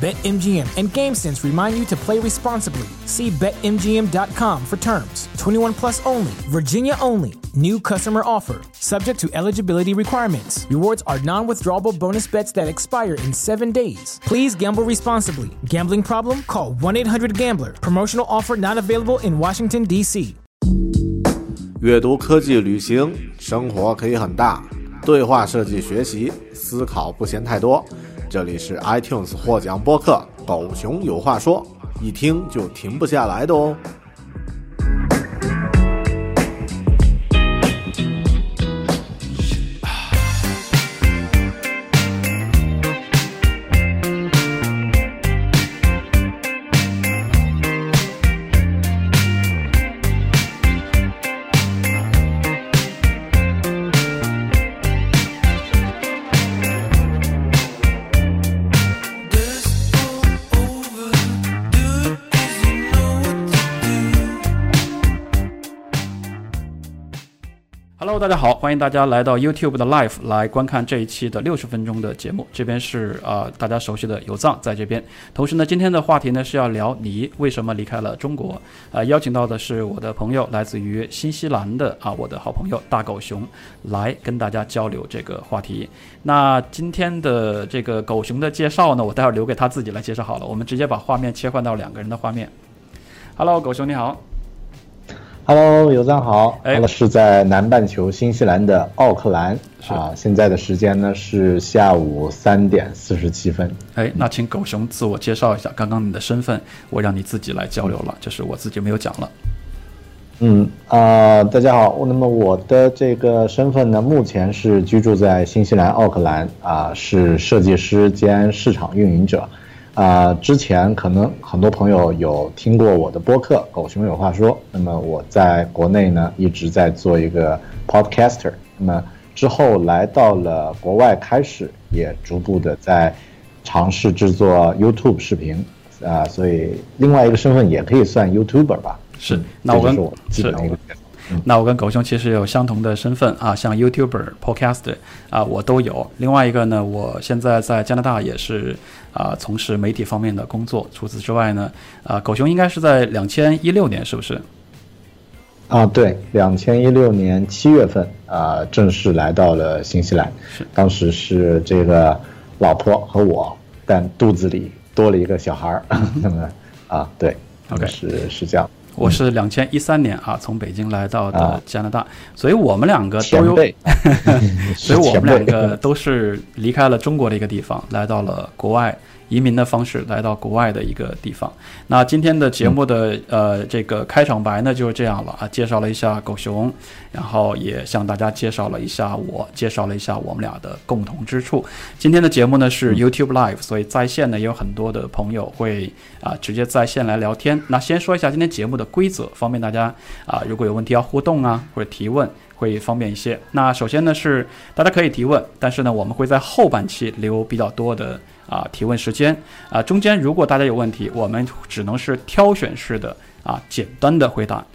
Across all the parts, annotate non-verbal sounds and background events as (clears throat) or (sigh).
BetMGM and GameSense remind you to play responsibly. See BetMGM.com for terms. 21 plus only, Virginia only. New customer offer, subject to eligibility requirements. Rewards are non withdrawable bonus bets that expire in seven days. Please gamble responsibly. Gambling problem? Call 1 800 Gambler. Promotional offer not available in Washington, D.C. 阅读、科技、旅行，生活可以很大。对话设计、学习、思考不嫌太多。 这里是 iTunes 获奖播客《狗熊有话说》，一听就停不下来的哦。大家好，欢迎大家来到 YouTube 的 Live 来观看这一期的六十分钟的节目。这边是呃大家熟悉的有藏在这边。同时呢，今天的话题呢是要聊你为什么离开了中国。呃，邀请到的是我的朋友，来自于新西兰的啊，我的好朋友大狗熊，来跟大家交流这个话题。那今天的这个狗熊的介绍呢，我待会儿留给他自己来介绍好了。我们直接把画面切换到两个人的画面。Hello，狗熊你好。Hello，有藏好，哎我是在南半球新西兰的奥克兰啊，现在的时间呢是下午三点四十七分。哎，那请狗熊自我介绍一下。刚刚你的身份，我让你自己来交流了，就是我自己没有讲了。嗯啊、大家好，那么我的这个身份呢，目前是居住在新西兰奥克兰啊、是设计师兼市场运营者。啊、之前可能很多朋友有听过我的播客《狗熊有话说》，那么我在国内呢一直在做一个 podcaster，那么之后来到了国外，开始也逐步的在尝试制作 YouTube 视频，啊、所以另外一个身份也可以算 YouTuber 吧。是嗯那我跟这就是我基本上一个。那我跟狗熊其实有相同的身份啊，像 YouTuber、Podcast 啊，我都有。另外一个呢，我现在在加拿大也是啊，从事媒体方面的工作。除此之外呢，啊，狗熊应该是在两千一六年，是不是？啊，对，两千一六年七月份啊、正式来到了新西兰。是当时是这个老婆和我，但肚子里多了一个小孩儿。那么 (laughs) 啊，对 OK 是是这样。我是两千一三年啊，从北京来到的啊加拿大，所以我们两个都有，(laughs) 所以我们两个都是离开了中国的一个地方，来到了国外。移民的方式来到国外的一个地方。那今天的节目的、呃这个开场白呢就是这样了啊，介绍了一下狗熊，然后也向大家介绍了一下我，介绍了一下我们俩的共同之处。今天的节目呢是 YouTube Live，所以在线呢也有很多的朋友会啊直接在线来聊天。那先说一下今天节目的规则，方便大家啊如果有问题要互动啊或者提问。会方便一些。那首先呢是大家可以提问，但是呢我们会在后半期留比较多的啊提问时间啊，中间如果大家有问题，我们只能是挑选式的啊简单的回答。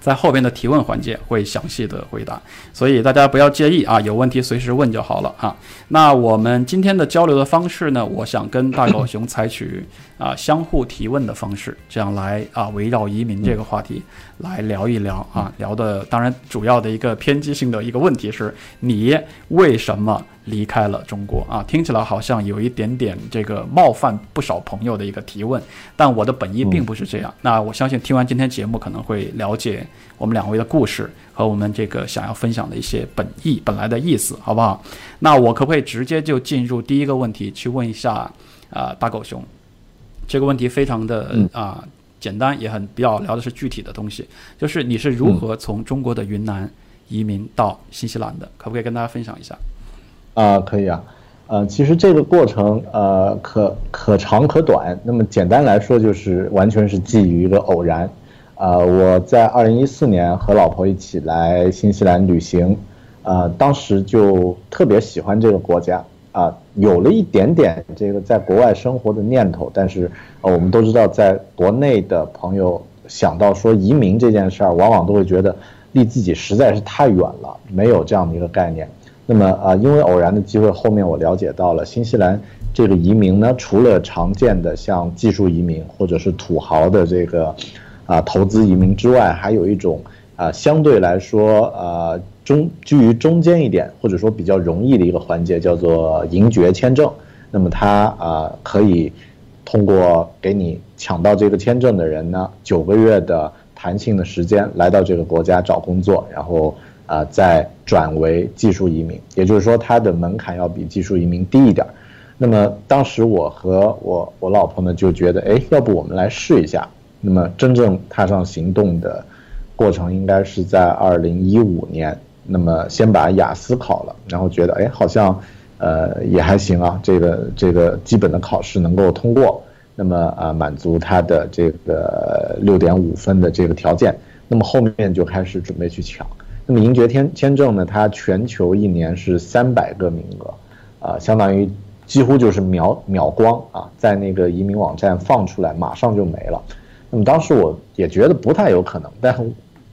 在后边的提问环节会详细的回答，所以大家不要介意啊，有问题随时问就好了啊。那我们今天的交流的方式呢，我想跟大狗熊采取啊相互提问的方式，这样来啊围绕移民这个话题来聊一聊啊。聊的当然主要的一个偏激性的一个问题是，你为什么离开了中国啊？听起来好像有一点点这个冒犯不少朋友的一个提问，但我的本意并不是这样。那我相信听完今天节目可能会了解我们两位的故事和我们这个想要分享的一些本意本来的意思，好不好？那我可不可以直接就进入第一个问题，去问一下啊、大狗熊？这个问题非常的嗯啊、简单，也很比较聊的是具体的东西，就是你是如何从中国的云南移民到新西兰的，可不可以跟大家分享一下？啊，可以啊，呃，其实这个过程呃可可长可短。那么简单来说，就是完全是基于一个偶然。呃，我在二零一四年和老婆一起来新西兰旅行，呃，当时就特别喜欢这个国家。啊，有了一点点这个在国外生活的念头，但是呃，我们都知道，在国内的朋友想到说移民这件事儿，往往都会觉得离自己实在是太远了，没有这样的一个概念。那么啊，因为偶然的机会，后面我了解到了新西兰这个移民呢，除了常见的像技术移民或者是土豪的这个啊投资移民之外，还有一种啊相对来说啊。中居于中间一点，或者说比较容易的一个环节，叫做银爵签证。那么它啊可以通过给你抢到这个签证的人呢，九个月的弹性的时间来到这个国家找工作，然后啊再转为技术移民。也就是说，它的门槛要比技术移民低一点。那么当时我和我我老婆呢就觉得，哎，要不我们来试一下。那么真正踏上行动的过程应该是在二零一五年。那么先把雅思考了，然后觉得哎好像，呃也还行啊，这个这个基本的考试能够通过，那么啊满足他的这个六点五分的这个条件，那么后面就开始准备去抢。那么银爵签签证呢，它全球一年是三百个名额，啊相当于几乎就是秒秒光啊，在那个移民网站放出来马上就没了。那么当时我也觉得不太有可能，但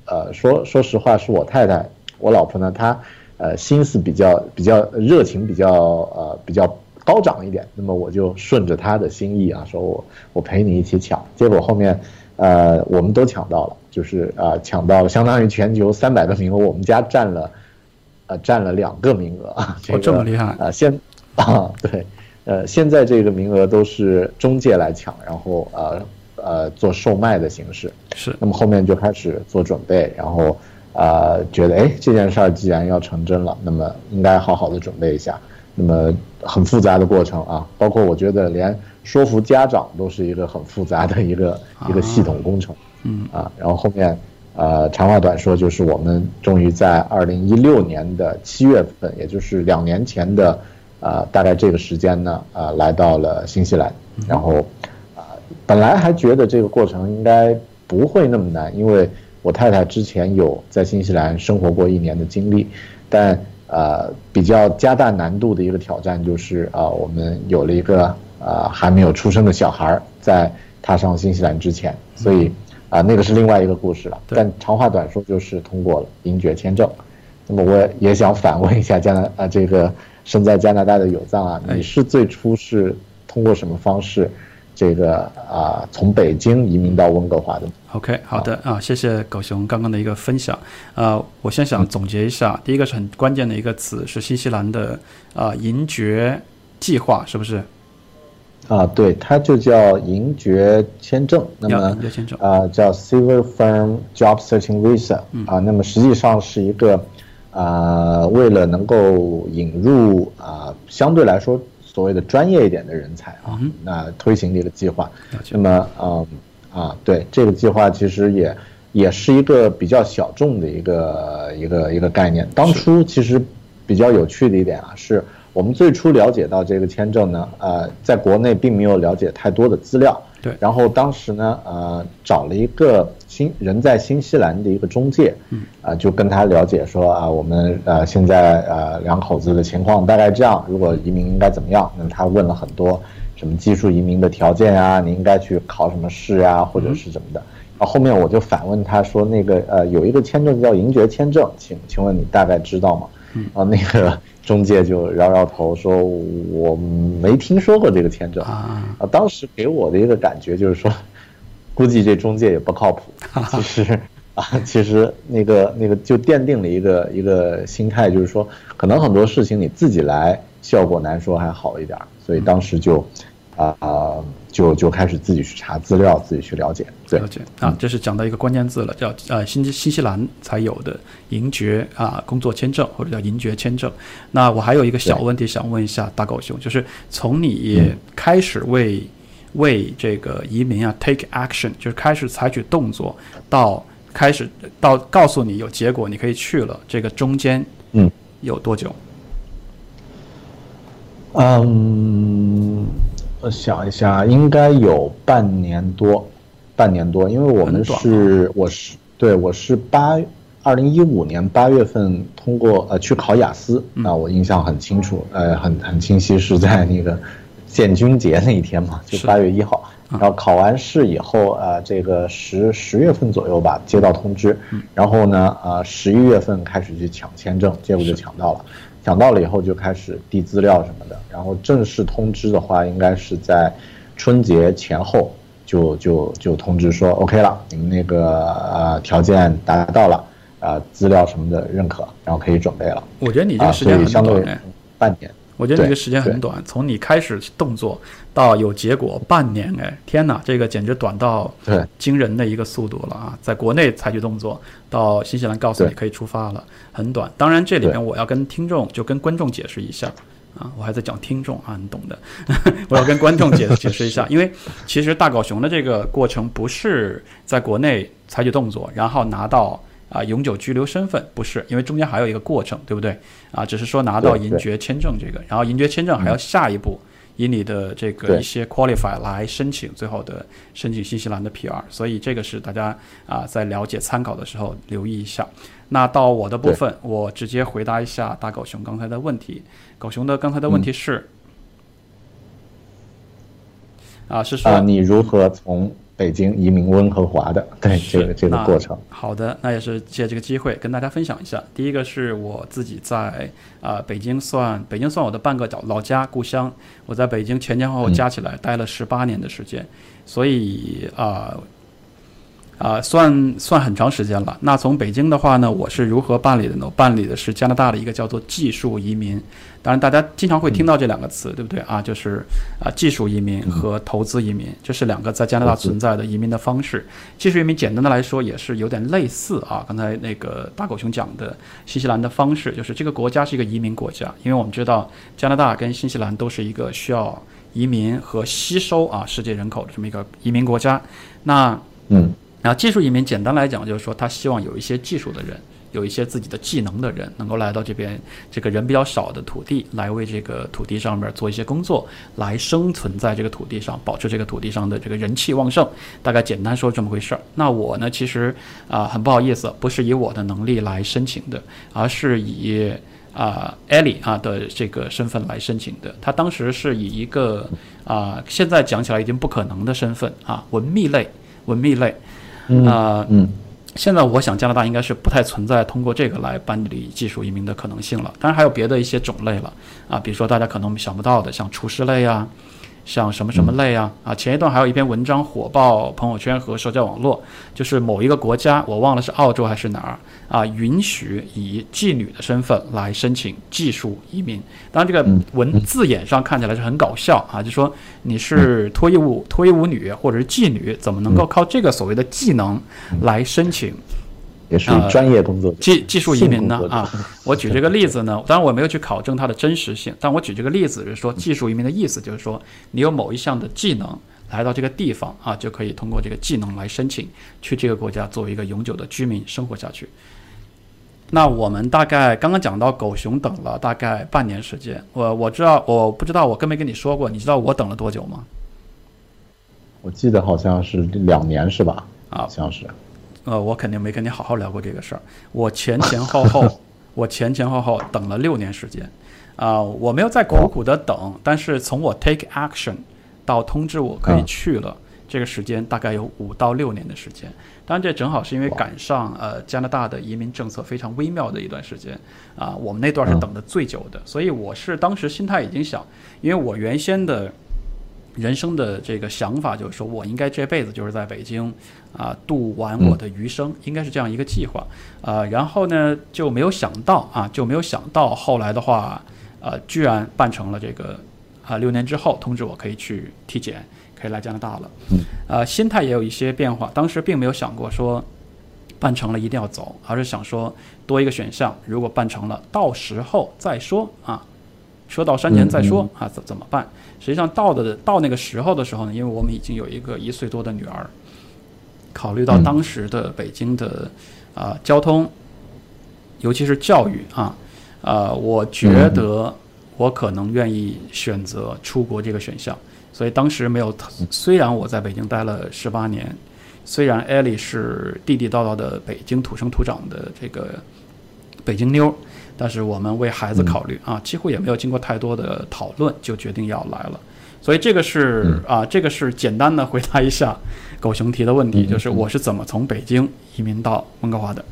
呃说说实话是我太太。我老婆呢，她，呃，心思比较比较热情，比较呃比较高涨一点。那么我就顺着她的心意啊，说我我陪你一起抢。结果后面，呃，我们都抢到了，就是啊，抢到了相当于全球三百个名额，我们家占了，呃，占了两个名额啊。这么厉害啊！现啊，对，呃，现在这个名额都是中介来抢，然后呃呃做售卖的形式。是。那么后面就开始做准备，然后。啊，觉得哎，这件事儿既然要成真了，那么应该好好的准备一下。那么很复杂的过程啊，包括我觉得连说服家长都是一个很复杂的一个一个系统工程。嗯啊，然后后面，呃，长话短说，就是我们终于在二零一六年的七月份，也就是两年前的，呃，大概这个时间呢，呃，来到了新西兰。然后，啊，本来还觉得这个过程应该不会那么难，因为。我太太之前有在新西兰生活过一年的经历，但呃比较加大难度的一个挑战就是啊，我们有了一个呃还没有出生的小孩在踏上新西兰之前，所以啊那个是另外一个故事了。但长话短说就是通过了银爵签证。那么我也想反问一下加拿啊这个身在加拿大的有藏啊，你是最初是通过什么方式？这个啊，从北京移民到温哥华的。OK，好的啊，谢谢狗熊刚刚的一个分享。啊，我先想总结一下，第一个是很关键的一个词是新西兰的啊银爵计划，是不是？啊，对，它就叫银爵签证。那么啊，叫 Silver Firm Job Searching Visa。啊，那么实际上是一个啊，为了能够引入啊，相对来说。所谓的专业一点的人才啊，那推行这个计划，那么嗯啊，对这个计划其实也也是一个比较小众的一个一个一个概念。当初其实比较有趣的一点啊，是我们最初了解到这个签证呢，呃，在国内并没有了解太多的资料。对，然后当时呢，呃，找了一个新人在新西兰的一个中介，嗯，啊，就跟他了解说啊，我们呃现在呃两口子的情况大概这样，如果移民应该怎么样？那么他问了很多什么技术移民的条件啊，你应该去考什么试呀，或者是怎么的。然后后面我就反问他说，那个呃有一个签证叫银爵签证，请请问你大概知道吗？啊，那个。中介就摇摇头说：“我没听说过这个签证啊。”啊，当时给我的一个感觉就是说，(laughs) 估计这中介也不靠谱。(laughs) 其实啊，其实那个那个就奠定了一个一个心态，就是说，可能很多事情你自己来效果难说还好一点。所以当时就啊。就就开始自己去查资料，自己去了解。了解啊，这是讲到一个关键字了，叫呃新新西兰才有的银爵啊工作签证或者叫银爵签证。那我还有一个小问题想问一下大狗熊，就是从你开始为为这个移民啊 take action，就是开始采取动作，到开始到告诉你有结果，你可以去了，这个中间嗯有多久？嗯，我想一下，应该有半年多，半年多，因为我们是我是对我是八二零一五年八月份通过呃去考雅思嗯。啊，我印象很清楚，呃很很清晰，是在那个建军节那一天嘛，就是。八月一号。然后考完试以后，呃，这个十十月份左右吧，接到通知，然后呢，呃，十一月份开始去抢签证，结果就抢到了，抢到了以后就开始递资料什么的，然后正式通知的话，应该是在春节前后就就就通知说 OK 了，你们那个呃条件达到了，呃，资料什么的认可，然后可以准备了。我觉得你这个时间很以相对。半年。我觉得这个时间很短，从你开始动作到有结果半年，哎，天哪，这个简直短到惊人的一个速度了啊！在国内采取动作，到新西兰告诉你可以出发了，很短。当然，这里面我要跟听众就跟观众解释一下啊，我还在讲听众啊，你懂的，(laughs) 我要跟观众解 (laughs) 解释一下，因为其实大狗熊的这个过程不是在国内采取动作，然后拿到。啊，永久居留身份不是，因为中间还有一个过程，对不对？啊，只是说拿到银爵签证这个，然后银爵签证还要下一步以你的这个一些 qualify 来申请最后的申请新西兰的 PR，所以这个是大家啊在了解参考的时候留意一下。那到我的部分，我直接回答一下大狗熊刚才的问题。狗熊的刚才的问题是，啊是说啊，你如何从北京移民温和华的？对这个这个过程。好的，那也是借这个机会跟大家分享一下。第一个是我自己在啊、北京算北京算我的半个老老家故乡，我在北京前前后后加起来待了十八年的时间，所以啊。啊、算算很长时间了。那从北京的话呢，我是如何办理的呢？我办理的是加拿大的一个叫做技术移民。当然，大家经常会听到这两个词，对不对啊？就是啊，技术移民和投资移民，这是两个在加拿大存在的移民的方式。技术移民简单的来说也是有点类似啊，刚才那个大狗熊讲的新西兰的方式，就是这个国家是一个移民国家，因为我们知道加拿大跟新西兰都是一个需要移民和吸收啊世界人口的这么一个移民国家。那嗯然后技术移民简单来讲，就是说他希望有一些技术的人，有一些自己的技能的人，能够来到这边这个人比较少的土地，来为这个土地上面做一些工作，来生存在这个土地上，保持这个土地上的这个人气旺盛。大概简单说这么回事儿。那我呢，其实啊、很不好意思，不是以我的能力来申请的，而是以啊、Ellie 啊的这个身份来申请的。他当时是以一个啊、现在讲起来已经不可能的身份啊，文秘类，文秘类。嗯啊、嗯现在我想加拿大应该是不太存在通过这个来办理技术移民的可能性了。当然还有别的一些种类了啊，比如说大家可能想不到的，像厨师类啊，像什么什么类啊啊。前一段还有一篇文章火爆朋友圈和社交网络，就是某一个国家，我忘了是澳洲还是哪儿啊，允许以妓女的身份来申请技术移民。当然，这个文字眼上看起来是很搞笑啊，就说你是脱衣舞脱衣舞女或者是妓女，怎么能够靠这个所谓的技能来申请也属于专业工作者。技技术移民呢啊，我举这个例子呢，当然我没有去考证它的真实性，但我举这个例子是说，技术移民的意思就是说，你有某一项的技能来到这个地方啊，就可以通过这个技能来申请去这个国家作为一个永久的居民生活下去。那我们大概刚刚讲到狗熊等了大概半年时间，我我知道我不知道我跟没跟你说过，你知道我等了多久吗？我记得好像是两年是吧？啊好像是。呃，我肯定没跟你好好聊过这个事儿。我前前后后，(laughs) 我前前后后等了六年时间，啊、我没有在苦苦的等，但是从我 take action 到通知我可以嗯去了，这个时间大概有五到六年的时间。当然，这正好是因为赶上呃加拿大的移民政策非常微妙的一段时间啊、我们那段是等的最久的，所以我是当时心态已经想，因为我原先的。人生的这个想法就是说，我应该这辈子就是在北京啊、度完我的余生，应该是这样一个计划啊、然后呢，就没有想到啊，就没有想到后来的话，呃，居然办成了这个啊、六年之后通知我可以去体检，可以来加拿大了。呃，心态也有一些变化，当时并没有想过说办成了一定要走，而是想说多一个选项，如果办成了，到时候再说啊。车到山前再说啊，怎怎么办？实际上到的到那个时候的时候呢，因为我们已经有一个一岁多的女儿，考虑到当时的北京的啊交通，尤其是教育啊，啊，我觉得我可能愿意选择出国这个选项。所以当时没有，虽然我在北京待了十八年，虽然艾莉是地地道道的北京土生土长的这个北京妞，但是我们为孩子考虑啊，几乎也没有经过太多的讨论就决定要来了。所以这个是啊，这个是简单的回答一下狗熊提的问题，就是我是怎么从北京移民到温哥华的。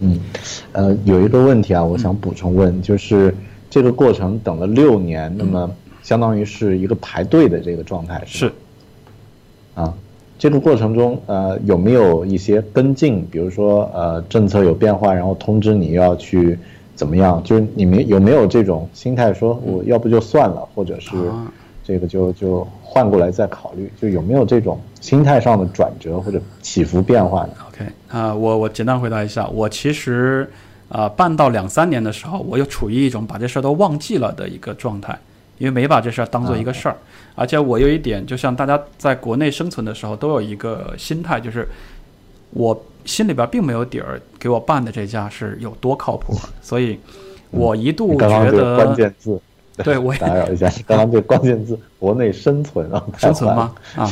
嗯，呃，有一个问题啊，我想补充问，就是这个过程等了六年，那么。相当于是一个排队的这个状态，是，啊，这个过程中，呃，有没有一些跟进？比如说，呃，政策有变化，然后通知你要去怎么样？就是你们有没有这种心态，说我要不就算了，或者是这个就就换过来再考虑？就有没有这种心态上的转折或者起伏变化呢？OK，啊，我我简单回答一下，我其实啊，办到两三年的时候，我又处于一种把这事儿都忘记了的一个状态。因为没把这事儿当做一个事儿，而且我有一点，就像大家在国内生存的时候都有一个心态，就是我心里边并没有底儿，给我办的这家是有多靠谱，所以我一度觉得关键字。对，我打扰一下，刚刚这关键字“国内生存”啊，(laughs) 生存吗？啊，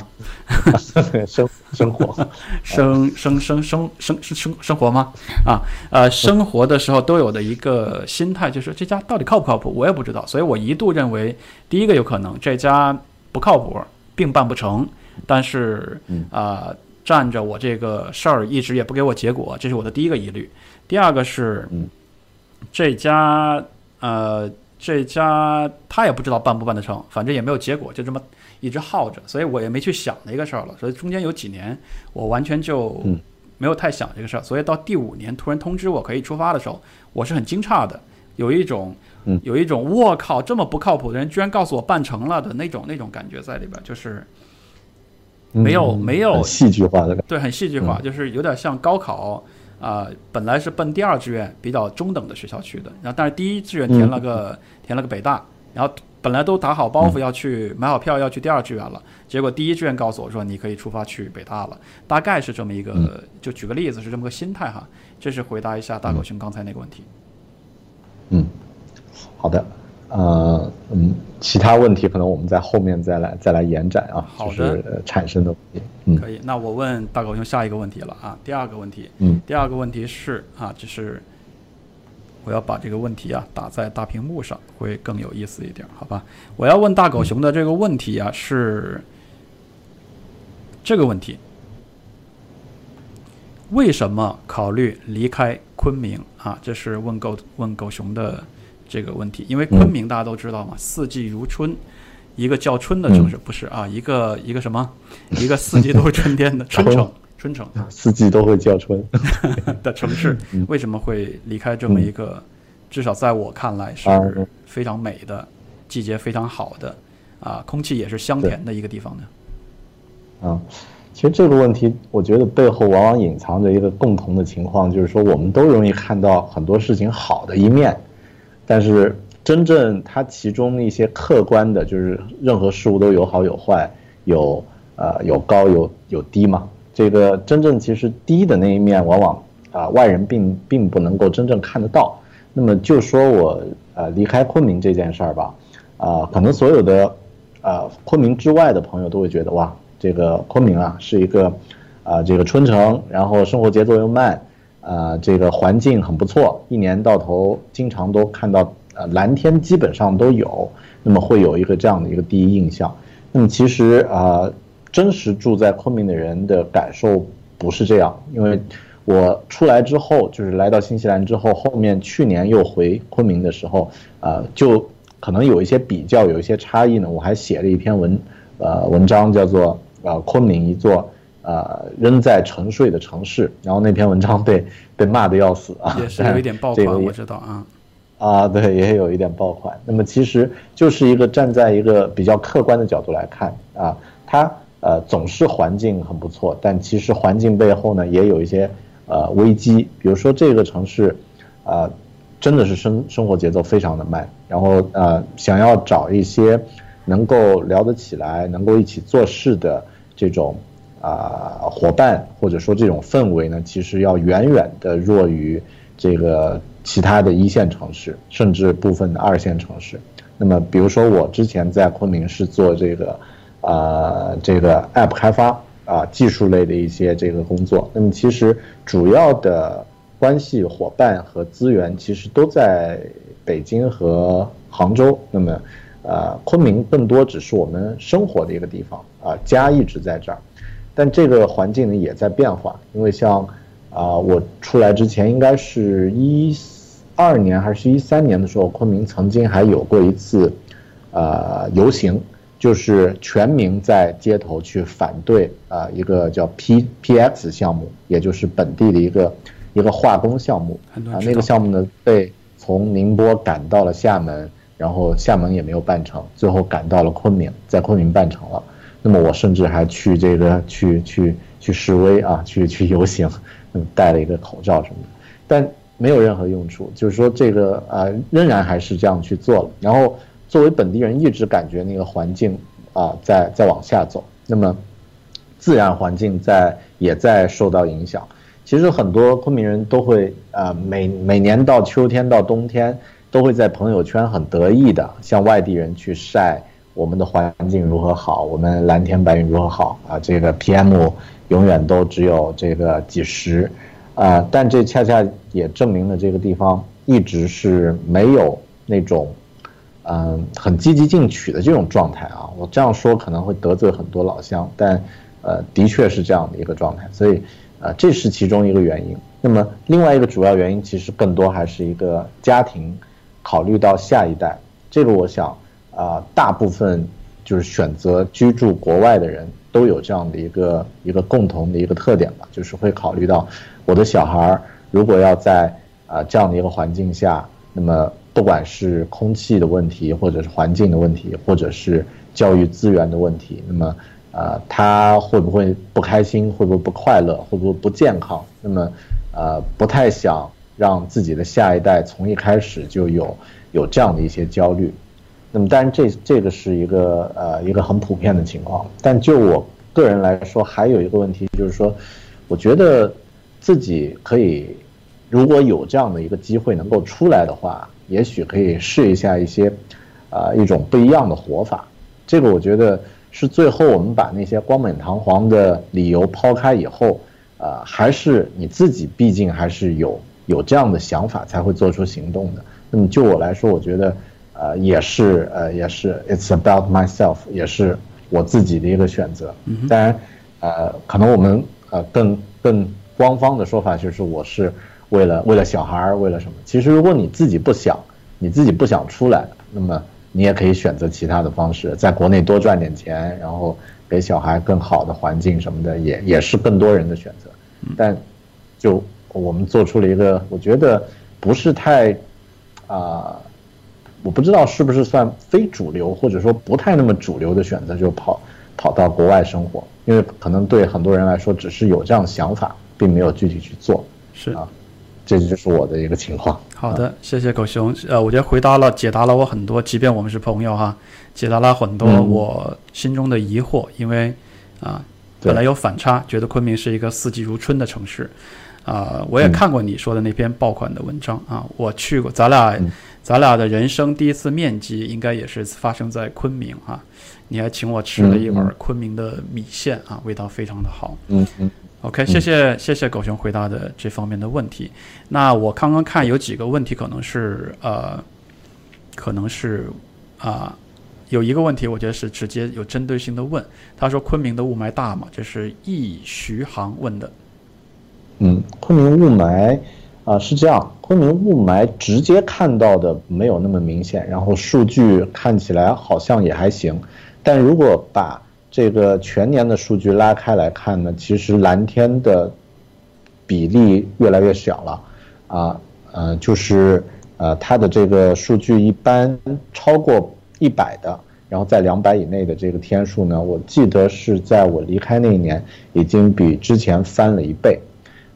(laughs) 生生活，(laughs) 生生生生生生生活吗？啊，呃，生活的时候都有的一个心态就是这家到底靠不靠谱？我也不知道，所以我一度认为第一个有可能这家不靠谱，并办不成，但是啊，占着我这个事儿一直也不给我结果，这是我的第一个疑虑。第二个是这家呃。这家他也不知道办不办得成，反正也没有结果，就这么一直耗着，所以我也没去想那个事儿了。所以中间有几年，我完全就没有太想这个事儿。所以到第五年突然通知我可以出发的时候，我是很惊诧的，有一种有一种我靠这么不靠谱的人居然告诉我办成了的那种那种感觉在里边，就是没有没有戏剧化的感觉，对，很戏剧化，就是有点像高考。啊，本来是奔第二志愿比较中等的学校去的，然后但是第一志愿填了个填了个北大，然后本来都打好包袱要去买好票要去第二志愿了，结果第一志愿告诉我说你可以出发去北大了，大概是这么一个，就举个例子是这么个心态哈，这是回答一下大狗熊刚才那个问题。嗯，好的。呃，嗯，其他问题可能我们在后面再来再来延展啊，就是产生的问题。嗯，可以。那我问大狗熊下一个问题了啊，第二个问题，嗯，第二个问题是啊，就是我要把这个问题啊打在大屏幕上，会更有意思一点，好吧？我要问大狗熊的这个问题啊是这个问题：为什么考虑离开昆明啊？这是问狗问狗熊的。这个问题，因为昆明大家都知道嘛，四季如春，一个叫春的城市，不是啊，一个一个什么，一个四季都是春天的 (laughs) 春城，春城，四季都会叫春。(laughs) 的城市，(laughs) 为什么会离开这么一个，至少在我看来是非常美的，季节非常好的，啊，空气也是香甜的一个地方呢？啊，其实这个问题，我觉得背后往往隐藏着一个共同的情况，就是说我们都容易看到很多事情好的一面。但是真正它其中一些客观的，就是任何事物都有好有坏，有呃有高有有低嘛。这个真正其实低的那一面，往往啊外人并并不能够真正看得到。那么就说我呃离开昆明这件事儿吧，啊可能所有的呃昆明之外的朋友都会觉得哇，这个昆明啊是一个啊这个春城，然后生活节奏又慢。呃，这个环境很不错，一年到头经常都看到呃蓝天，基本上都有，那么会有一个这样的一个第一印象。那么其实啊，真实住在昆明的人的感受不是这样，因为我出来之后，就是来到新西兰之后，后面去年又回昆明的时候，呃，就可能有一些比较，有一些差异呢。我还写了一篇文，呃，文章叫做呃昆明一座。呃，仍在沉睡的城市，然后那篇文章被 (laughs) 被骂的要死啊，也是有一点爆款，我知道啊，啊，对，也有一点爆款。那么其实就是一个站在一个比较客观的角度来看啊，它呃总是环境很不错，但其实环境背后呢也有一些呃危机，比如说这个城市，呃，真的是生生活节奏非常的慢，然后呃，想要找一些能够聊得起来、能够一起做事的这种啊伙伴，或者说这种氛围呢，其实要远远的弱于这个其他的一线城市，甚至部分的二线城市。那么，比如说我之前在昆明是做这个啊这个 App 开发啊技术类的一些这个工作，那么其实主要的。关系伙伴和资源其实都在北京和杭州，那么，呃，昆明更多只是我们生活的一个地方啊，家一直在这儿，但这个环境呢也在变化，因为像啊，我出来之前应该是一二年还是一三年的时候，昆明曾经还有过一次，呃，游行，就是全民在街头去反对啊一个叫 P P X 项目，也就是本地的一个。一个化工项目啊，那个项目呢被从宁波赶到了厦门，然后厦门也没有办成，最后赶到了昆明，在昆明办成了。那么我甚至还去这个去去去示威啊，去去游行，嗯，戴了一个口罩什么的，但没有任何用处。就是说这个啊，仍然还是这样去做了。然后作为本地人，一直感觉那个环境啊在在往下走，那么自然环境在也在受到影响。其实很多昆明人都会，呃，每每年到秋天到冬天，都会在朋友圈很得意的向外地人去晒我们的环境如何好，我们蓝天白云如何好啊，这个 PM 永远都只有这个几十，啊，但这恰恰也证明了这个地方一直是没有那种，嗯，很积极进取的这种状态啊。我这样说可能会得罪很多老乡，但，呃，的确是这样的一个状态，所以。啊，这是其中一个原因。那么另外一个主要原因，其实更多还是一个家庭考虑到下一代。这个我想，啊，大部分就是选择居住国外的人都有这样的一个一个共同的一个特点吧，就是会考虑到我的小孩儿如果要在啊这样的一个环境下，那么不管是空气的问题，或者是环境的问题，或者是教育资源的问题，那么。呃，他会不会不开心？会不会不快乐？会不会不健康？那么，呃，不太想让自己的下一代从一开始就有有这样的一些焦虑。那么，当然这这个是一个呃一个很普遍的情况。但就我个人来说，还有一个问题就是说，我觉得自己可以如果有这样的一个机会能够出来的话，也许可以试一下一些啊一种不一样的活法。这个我觉得。是最后我们把那些冠冕堂皇的理由抛开以后，呃，还是你自己毕竟还是有有这样的想法才会做出行动的。那么就我来说，我觉得，呃，也是呃也是 it's about myself，也是我自己的一个选择。当然，呃，可能我们呃更更官方的说法就是我是为了为了小孩儿，为了什么？其实如果你自己不想，你自己不想出来，那么。你也可以选择其他的方式，在国内多赚点钱，然后给小孩更好的环境什么的，也也是更多人的选择。但就我们做出了一个，我觉得不是太啊，我不知道是不是算非主流，或者说不太那么主流的选择，就跑跑到国外生活，因为可能对很多人来说，只是有这样的想法，并没有具体去做。是啊。这就是我的一个情况。好的，谢谢狗熊。呃，我觉得回答了、解答了我很多，即便我们是朋友哈，解答了很多我心中的疑惑。因为啊，本来有反差，觉得昆明是一个四季如春的城市。啊，我也看过你说的那篇爆款的文章啊，我去过，咱俩咱俩的人生第一次面基，应该也是发生在昆明啊。你还请我吃了一碗昆明的米线啊，味道非常的好。嗯嗯。OK，谢谢谢谢狗熊回答的这方面的问题。那我刚刚看有几个问题，可能是呃，可能是啊，有一个问题，我觉得是直接有针对性的问。他说：“昆明的雾霾大吗？”这是易徐航问的。嗯，昆明雾霾啊是这样，昆明雾霾直接看到的没有那么明显，然后数据看起来好像也还行，但如果把这个全年的数据拉开来看呢，其实蓝天的比例越来越小了，啊，呃，就是呃，它的这个数据一般超过一百的，然后在两百以内的这个天数呢，我记得是在我离开那一年已经比之前翻了一倍。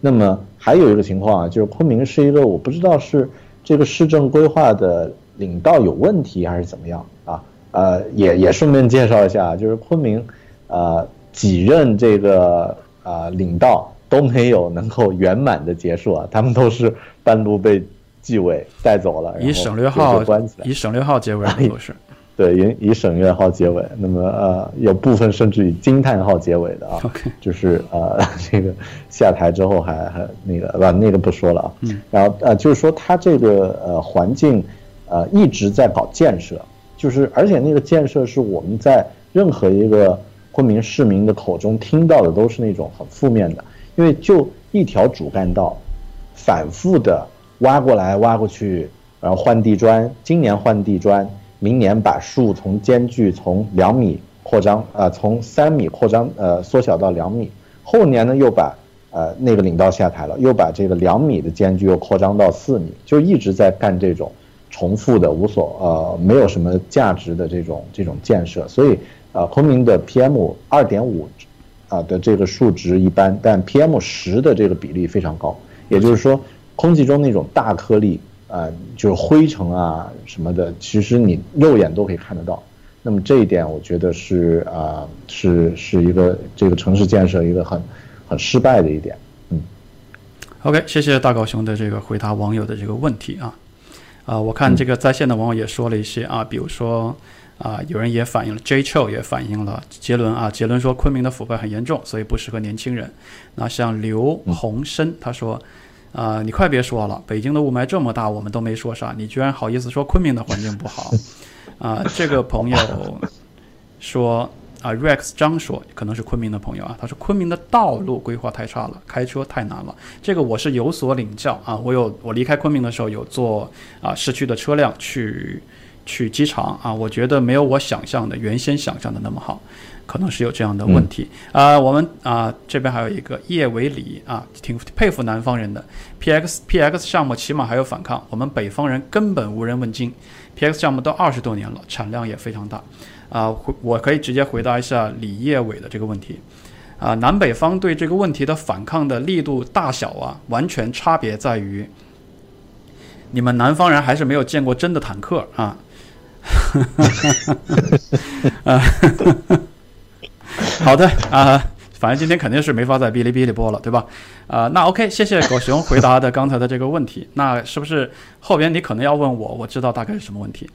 那么还有一个情况啊，就是昆明是一个我不知道是这个市政规划的领导有问题还是怎么样啊？呃，也也顺便介绍一下，就是昆明，呃，几任这个啊领导都没有能够圆满的结束啊，他们都是半路被纪委带走了，以省略号以省略号结尾都是。对，以以省略号结尾，那么呃，有部分甚至以惊叹号结尾的啊，就是呃，(laughs) 这个下台之后还还那个吧，那个不说了啊。嗯。然后呃，就是说他这个呃环境，呃一直在搞建设，就是而且那个建设是我们在任何一个昆明市民的口中听到的都是那种很负面的，因为就一条主干道，反复的挖过来挖过去，然后换地砖，今年换地砖。明年把树从间距从两米扩张，呃，从三米扩张，呃，缩小到两米。后年呢，又把呃那个领导下台了，又把这个两米的间距又扩张到四米，就一直在干这种重复的、无所呃没有什么价值的这种这种建设。所以，呃，昆明的 PM 二点五啊的这个数值一般，但 PM 十的这个比例非常高，也就是说，空气中那种大颗粒。啊，就是灰尘啊什么的，其实你肉眼都可以看得到。那么这一点，我觉得是啊，是是一个这个城市建设一个很很失败的一点。嗯。OK，谢谢大狗熊的这个回答网友的这个问题啊。啊，我看这个在线的网友也说了一些啊，比如说啊，有人也反映了，J Cho 也反映了杰伦啊，杰伦说昆明的腐败很严重，所以不适合年轻人。那像刘洪生他说。啊，你快别说了！北京的雾霾这么大，我们都没说啥，你居然好意思说昆明的环境不好？啊，(laughs) 这个朋友说啊，Rex 张说，可能是昆明的朋友啊，他说昆明的道路规划太差了，开车太难了。这个我是有所领教啊，我有我离开昆明的时候有坐啊市区的车辆去去机场啊，我觉得没有我想象的原先想象的那么好。可能是有这样的问题啊，我们啊这边还有一个叶伟礼啊，挺佩服南方人的。P X P X 项目起码还有反抗，我们北方人根本无人问津。P X 项目都二十多年了，产量也非常大啊。我可以直接回答一下李叶伟的这个问题啊，南北方对这个问题的反抗的力度大小啊，完全差别在于，你们南方人还是没有见过真的坦克啊。啊。(laughs) 好的啊，反正今天肯定是没法在哔哩哔哩播了，对吧？啊，那 OK，谢谢狗熊回答的刚才的这个问题。那是不是后边你可能要问我？我知道大概是什么问题。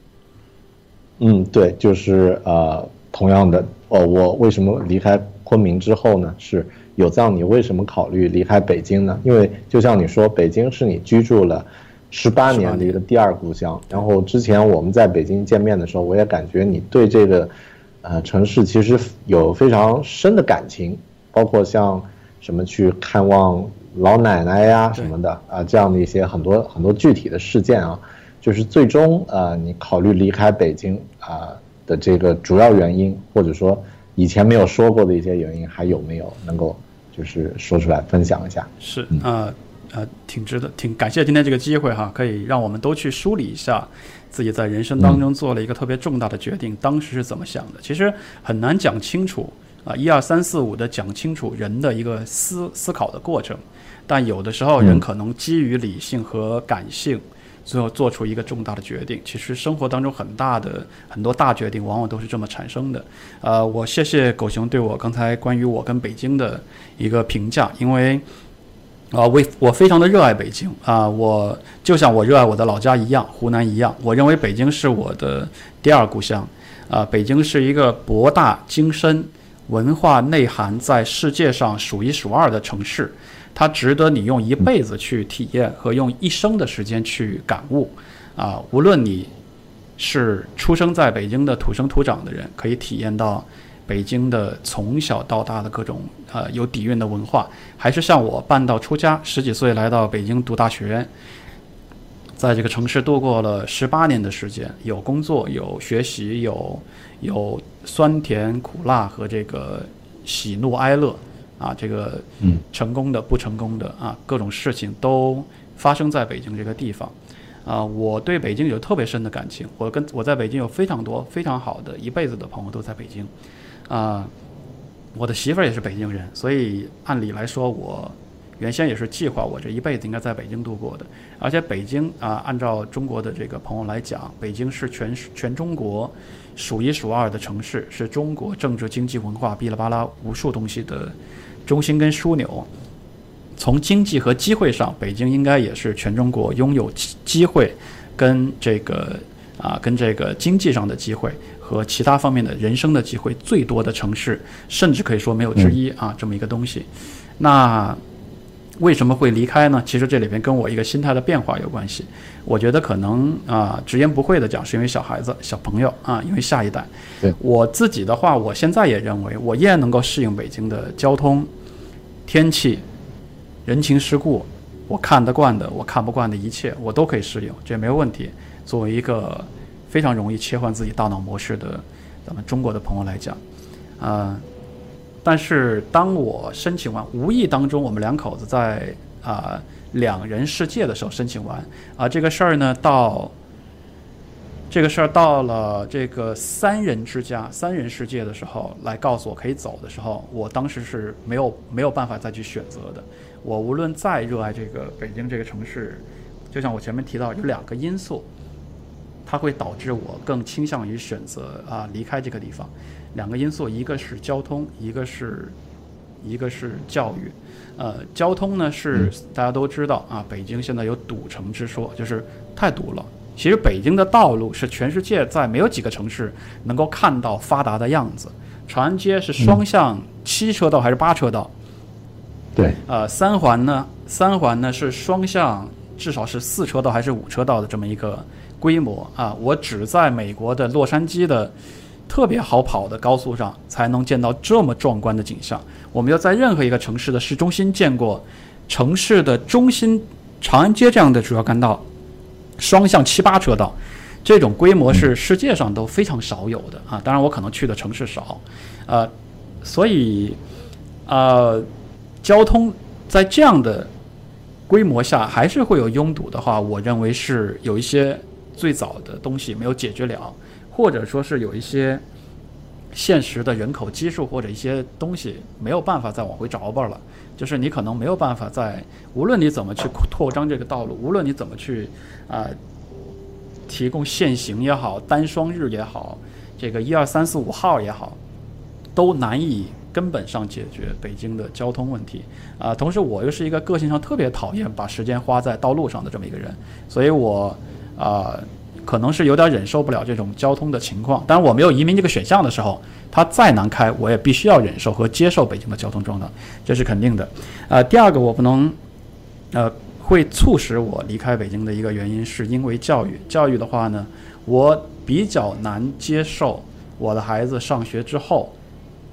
嗯，对，就是呃，同样的哦，我为什么离开昆明之后呢？是有藏，你为什么考虑离开北京呢？因为就像你说，北京是你居住了十八年的一个第二故乡。然后之前我们在北京见面的时候，我也感觉你对这个。呃，城市其实有非常深的感情，包括像什么去看望老奶奶呀什么的啊，这样的一些很多很多具体的事件啊，就是最终呃，你考虑离开北京啊的这个主要原因，或者说以前没有说过的一些原因，还有没有能够就是说出来分享一下？是啊。呃，挺值得，挺感谢今天这个机会哈，可以让我们都去梳理一下自己在人生当中做了一个特别重大的决定，当时是怎么想的。其实很难讲清楚啊，一二三四五的讲清楚人的一个思思考的过程，但有的时候人可能基于理性和感性，最后做出一个重大的决定。其实生活当中很大的很多大决定，往往都是这么产生的。呃，我谢谢狗熊对我刚才关于我跟北京的一个评价，因为。啊，我我非常的热爱北京啊，我就像我热爱我的老家一样，湖南一样。我认为北京是我的第二故乡，啊，北京是一个博大精深、文化内涵在世界上数一数二的城市，它值得你用一辈子去体验和用一生的时间去感悟，啊，无论你是出生在北京的土生土长的人，可以体验到。北京的从小到大的各种呃有底蕴的文化，还是像我半道出家，十几岁来到北京读大学，在这个城市度过了十八年的时间，有工作，有学习，有有酸甜苦辣和这个喜怒哀乐啊，这个成功的不成功的啊，各种事情都发生在北京这个地方。啊，我对北京有特别深的感情，我跟我在北京有非常多非常好的一辈子的朋友都在北京。啊，我的媳妇儿也是北京人，所以按理来说，我原先也是计划我这一辈子应该在北京度过的。而且北京啊，按照中国的这个朋友来讲，北京是全全中国数一数二的城市，是中国政治、经济、文化、哔哩吧啦无数东西的中心跟枢纽。从经济和机会上，北京应该也是全中国拥有机机会跟这个啊跟这个经济上的机会和其他方面的人生的机会最多的城市，甚至可以说没有之一啊这么一个东西。那为什么会离开呢？其实这里边跟我一个心态的变化有关系。我觉得可能啊直言不讳的讲，是因为小孩子、小朋友啊，因为下一代。对我自己的话，我现在也认为，我依然能够适应北京的交通、天气。人情世故，我看得惯的，我看不惯的一切，我都可以适应，这没有问题。作为一个非常容易切换自己大脑模式的咱们中国的朋友来讲，啊，但是当我申请完，无意当中我们两口子在啊两人世界的时候申请完，啊这个事儿呢到这个事儿到了这个三人之家、三人世界的时候，来告诉我可以走的时候，我当时是没有没有办法再去选择的。我无论再热爱这个北京这个城市，就像我前面提到，有两个因素，它会导致我更倾向于选择啊离开这个地方。两个因素，一个是交通，一个是一个是教育。呃，交通呢是大家都知道啊，北京现在有堵城之说，就是太堵了。其实北京的道路是全世界在没有几个城市能够看到发达的样子。长安街是双向七车道还是八车道？对，呃，三环呢，三环呢是双向，至少是四车道还是五车道的这么一个规模啊。我只在美国的洛杉矶的特别好跑的高速上才能见到这么壮观的景象。我没有在任何一个城市的市中心见过城市的中心长安街这样的主要干道双向七八车道，这种规模是世界上都非常少有的啊。当然，我可能去的城市少，呃，所以，呃。交通在这样的规模下还是会有拥堵的话，我认为是有一些最早的东西没有解决了，或者说是有一些现实的人口基数或者一些东西没有办法再往回找吧了。就是你可能没有办法在无论你怎么去扩张这个道路，无论你怎么去啊提供限行也好，单双日也好，这个一二三四五号也好，都难以。根本上解决北京的交通问题啊！同时，我又是一个个性上特别讨厌把时间花在道路上的这么一个人，所以我啊，可能是有点忍受不了这种交通的情况。当然，我没有移民这个选项的时候，它再难开，我也必须要忍受和接受北京的交通状况，这是肯定的。啊，第二个，我不能呃，会促使我离开北京的一个原因，是因为教育。教育的话呢，我比较难接受我的孩子上学之后。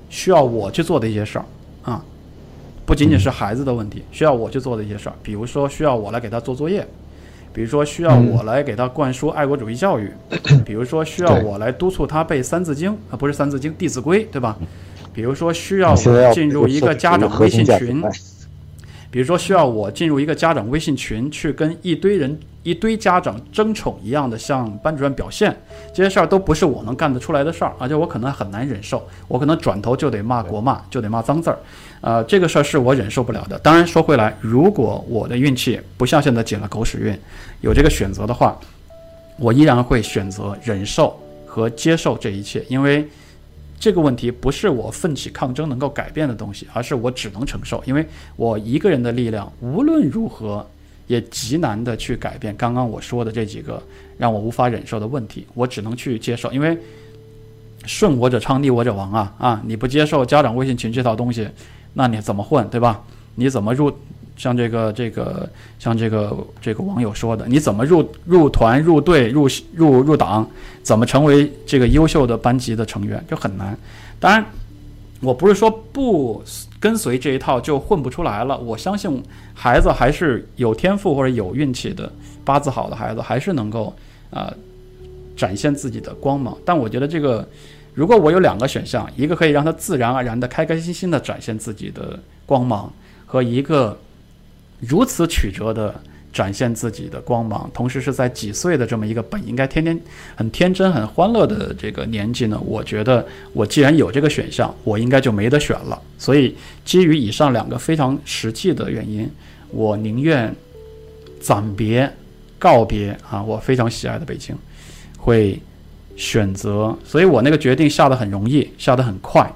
需要我去做的一些事儿，啊，不仅仅是孩子的问题，需要我去做的一些事儿，比如说需要我来给他做作业，比如说需要我来给他灌输爱国主义教育，(clears throat) 比如说需要我来督促他背《三字经》啊，不是《三字经》，《弟子规》，对吧？比如说需要我进入一个家长微信群，比如说需要我进入一个家长微信群，去跟一堆人。一堆家长争宠一样的向班主任表现，这些事儿都不是我能干得出来的事儿，而且我可能很难忍受，我可能转头就得骂国骂，就得骂脏字儿，呃，这个事儿是我忍受不了的。当然说回来，如果我的运气不像现在捡了狗屎运，有这个选择的话，我依然会选择忍受和接受这一切，因为这个问题不是我奋起抗争能够改变的东西，而是我只能承受，因为我一个人的力量无论如何。也极难的去改变刚刚我说的这几个让我无法忍受的问题，我只能去接受，因为顺我者昌，逆我者亡啊啊！你不接受家长微信群这套东西，那你怎么混，对吧？你怎么入？像这个这个像这个这个网友说的，你怎么入入团、入队、入入入党？怎么成为这个优秀的班级的成员？就很难。当然，我不是说不。跟随这一套就混不出来了。我相信孩子还是有天赋或者有运气的，八字好的孩子还是能够啊展现自己的光芒。但我觉得这个，如果我有两个选项，一个可以让他自然而然的开开心心的展现自己的光芒，和一个如此曲折的展现自己的光芒，同时是在几岁的这么一个本应该天天很天真、很欢乐的这个年纪呢？我觉得我既然有这个选项，我应该就没得选了。所以基于以上两个非常实际的原因，我宁愿暂别、告别啊，我非常喜爱的北京，会选择。所以我那个决定下得很容易，下得很快，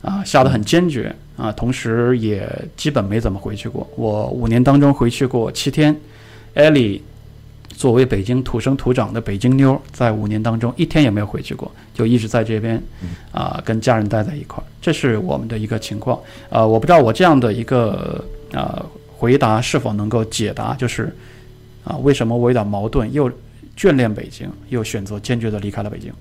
啊，下得很坚决。啊，同时也基本没怎么回去过。我五年当中回去过七天。艾莉作为北京土生土长的北京妞，在五年当中一天也没有回去过，就一直在这边啊，跟家人待在一块儿。这是我们的一个情况。呃，我不知道我这样的一个啊回答是否能够解答，就是啊，为什么我有点矛盾，又眷恋北京，又选择坚决的离开了北京。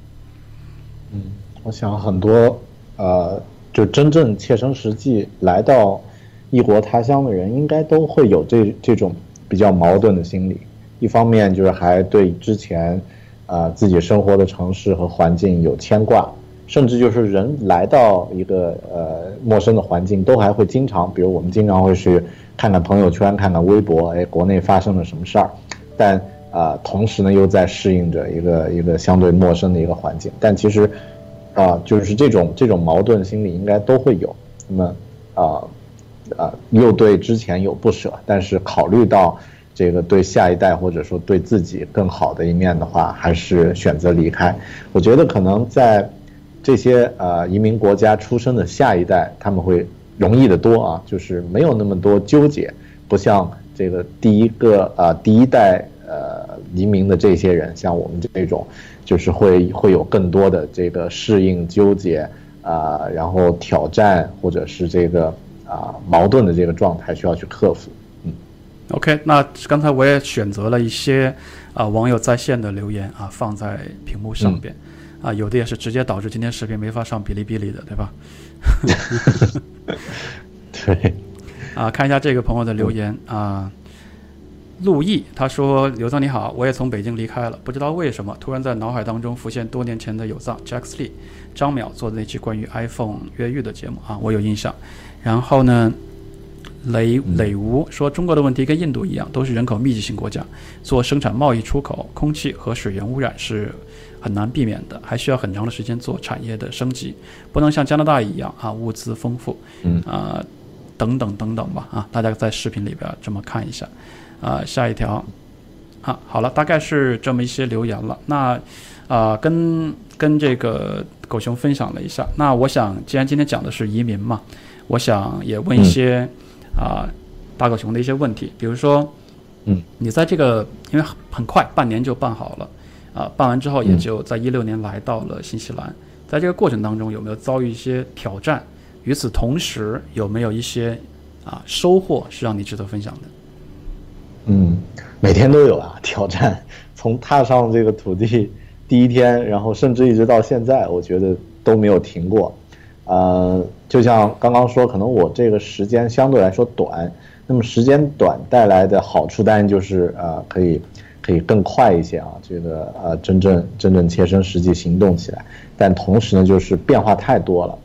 嗯，我想很多呃。就真正切身实际来到异国他乡的人，应该都会有这这种比较矛盾的心理。一方面就是还对之前，啊自己生活的城市和环境有牵挂，甚至就是人来到一个呃陌生的环境，都还会经常，比如我们经常会去看看朋友圈，看看微博，哎，国内发生了什么事儿。但啊，同时呢，又在适应着一个一个相对陌生的一个环境。但其实。啊，就是这种这种矛盾心理应该都会有。那么，啊，啊，又对之前有不舍，但是考虑到这个对下一代或者说对自己更好的一面的话，还是选择离开。我觉得可能在这些呃移民国家出生的下一代，他们会容易的多啊，就是没有那么多纠结，不像这个第一个啊第一代呃移民的这些人，像我们这种。就是会会有更多的这个适应、纠结啊，然后挑战或者是这个啊矛盾的这个状态需要去克服。嗯，OK，那刚才我也选择了一些啊网友在线的留言啊放在屏幕上边啊，有的也是直接导致今天视频没法上哔哩哔哩的，对吧？(laughs) (laughs) 对。啊，看一下这个朋友的留言啊。陆毅他说：“刘藏你好，我也从北京离开了，不知道为什么突然在脑海当中浮现多年前的有藏 Jack Lee 张淼做的那期关于 iPhone 越狱的节目啊，我有印象。然后呢，雷雷吴说中国的问题跟印度一样，都是人口密集型国家，做生产贸易出口，空气和水源污染是很难避免的，还需要很长的时间做产业的升级，不能像加拿大一样啊，物资丰富，嗯啊等等等等吧啊，大家在视频里边这么看一下。”啊，下一条，啊，好了，大概是这么一些留言了。那，啊，跟跟这个狗熊分享了一下。那我想，既然今天讲的是移民嘛，我想也问一些啊大狗熊的一些问题。比如说，嗯，你在这个因为很快半年就办好了，啊，办完之后也就在一六年来到了新西兰，在这个过程当中有没有遭遇一些挑战？与此同时，有没有一些啊收获是让你值得分享的？嗯，每天都有啊挑战，从踏上这个土地第一天，然后甚至一直到现在，我觉得都没有停过。呃，就像刚刚说，可能我这个时间相对来说短，那么时间短带来的好处当然就是呃可以可以更快一些啊，这个呃真正真正切身实际行动起来，但同时呢就是变化太多了。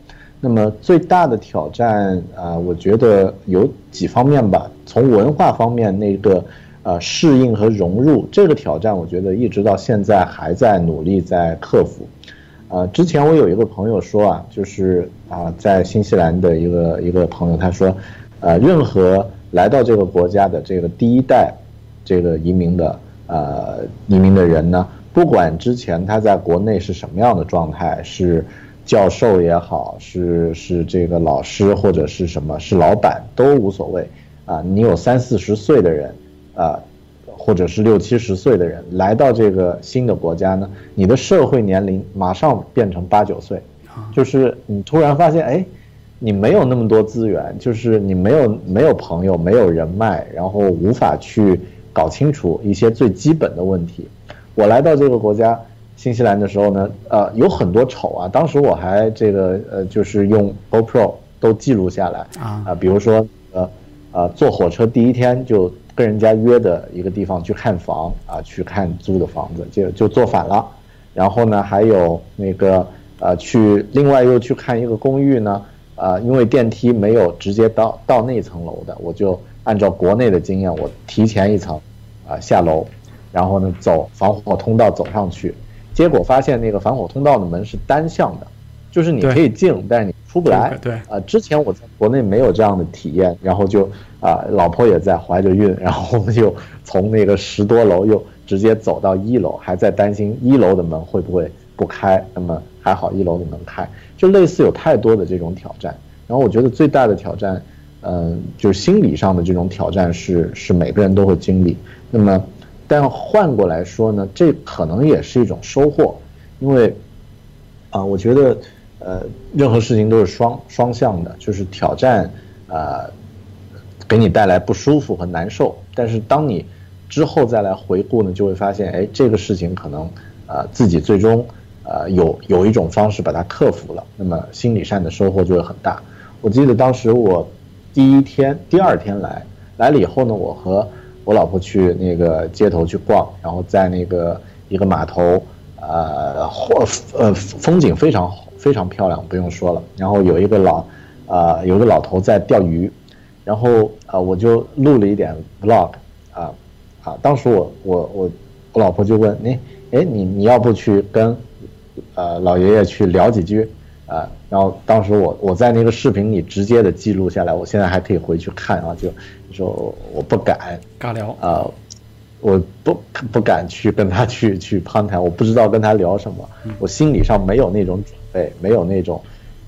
那么最大的挑战啊，我觉得有几方面吧。从文化方面，那个呃适应和融入这个挑战，我觉得一直到现在还在努力在克服。呃，之前我有一个朋友说啊，就是啊，在新西兰的一个一个朋友，他说，呃，任何来到这个国家的这个第一代这个移民的呃移民的人呢，不管之前他在国内是什么样的状态，是。教授也好，是是这个老师或者是什么，是老板都无所谓啊。你有三四十岁的人啊，或者是六七十岁的人来到这个新的国家呢，你的社会年龄马上变成八九岁，就是你突然发现，哎，你没有那么多资源，就是你没有没有朋友，没有人脉，然后无法去搞清楚一些最基本的问题。我来到这个国家。新西兰的时候呢，呃，有很多丑啊。当时我还这个呃，就是用 GoPro 都记录下来啊。啊，比如说呃，呃，坐火车第一天就跟人家约的一个地方去看房啊，去看租的房子，就就坐反了。然后呢，还有那个呃，去另外又去看一个公寓呢，呃，因为电梯没有直接到到那层楼的，我就按照国内的经验，我提前一层啊下楼，然后呢走防火通道走上去，结果发现那个防火通道的门是单向的，就是你可以进，但是你出不来。对啊，之前我在国内没有这样的体验，然后就啊，老婆也在怀着孕，(laughs) 然后我们就从那个十多楼又直接走到一楼，还在担心一楼的门会不会不开。那么还好一楼的门开，就类似有太多的这种挑战。然后我觉得最大的挑战，嗯，就是心理上的这种挑战是是每个人都会经历。那么，但换过来说呢，这可能也是一种收获，因为啊，我觉得呃，任何事情都是双双向的，就是挑战啊，给你带来不舒服和难受，但是当你之后再来回顾呢，就会发现，哎，这个事情可能啊，自己最终啊有有一种方式把它克服了，那么心理上的收获就会很大。我记得当时我第一天、第二天来来了以后呢，我和我老婆去那个街头去逛，然后在那个一个码头，呃，或呃风景非常非常漂亮，不用说了。然后有一个老，啊，有一个老头在钓鱼，然后啊，我就录了一点 vlog，啊啊，当时我我我我老婆就问你，哎，你你要不去跟呃老爷爷去聊几句？啊，然后当时我我在那个视频里直接的记录下来，我现在还可以回去看啊，就说我不敢尬聊啊，我不不敢去跟他去去攀谈，我不知道跟他聊什么，我心理上没有那种准备，没有那种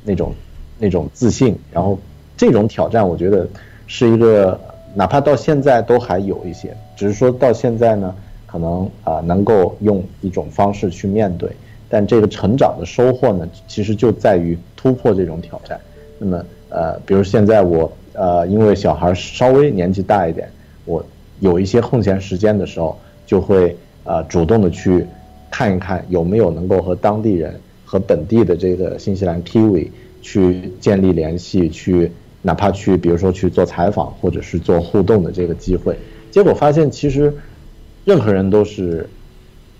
那种那种自信，然后这种挑战，我觉得是一个，哪怕到现在都还有一些，只是说到现在呢，可能啊能够用一种方式去面对。但这个成长的收获呢，其实就在于突破这种挑战。那么，呃，比如现在我，呃，因为小孩稍微年纪大一点，我有一些空闲时间的时候，就会呃主动的去看一看有没有能够和当地人和本地的这个新西兰 Kiwi 去建立联系，去哪怕去比如说去做采访或者是做互动的这个机会。结果发现，其实任何人都是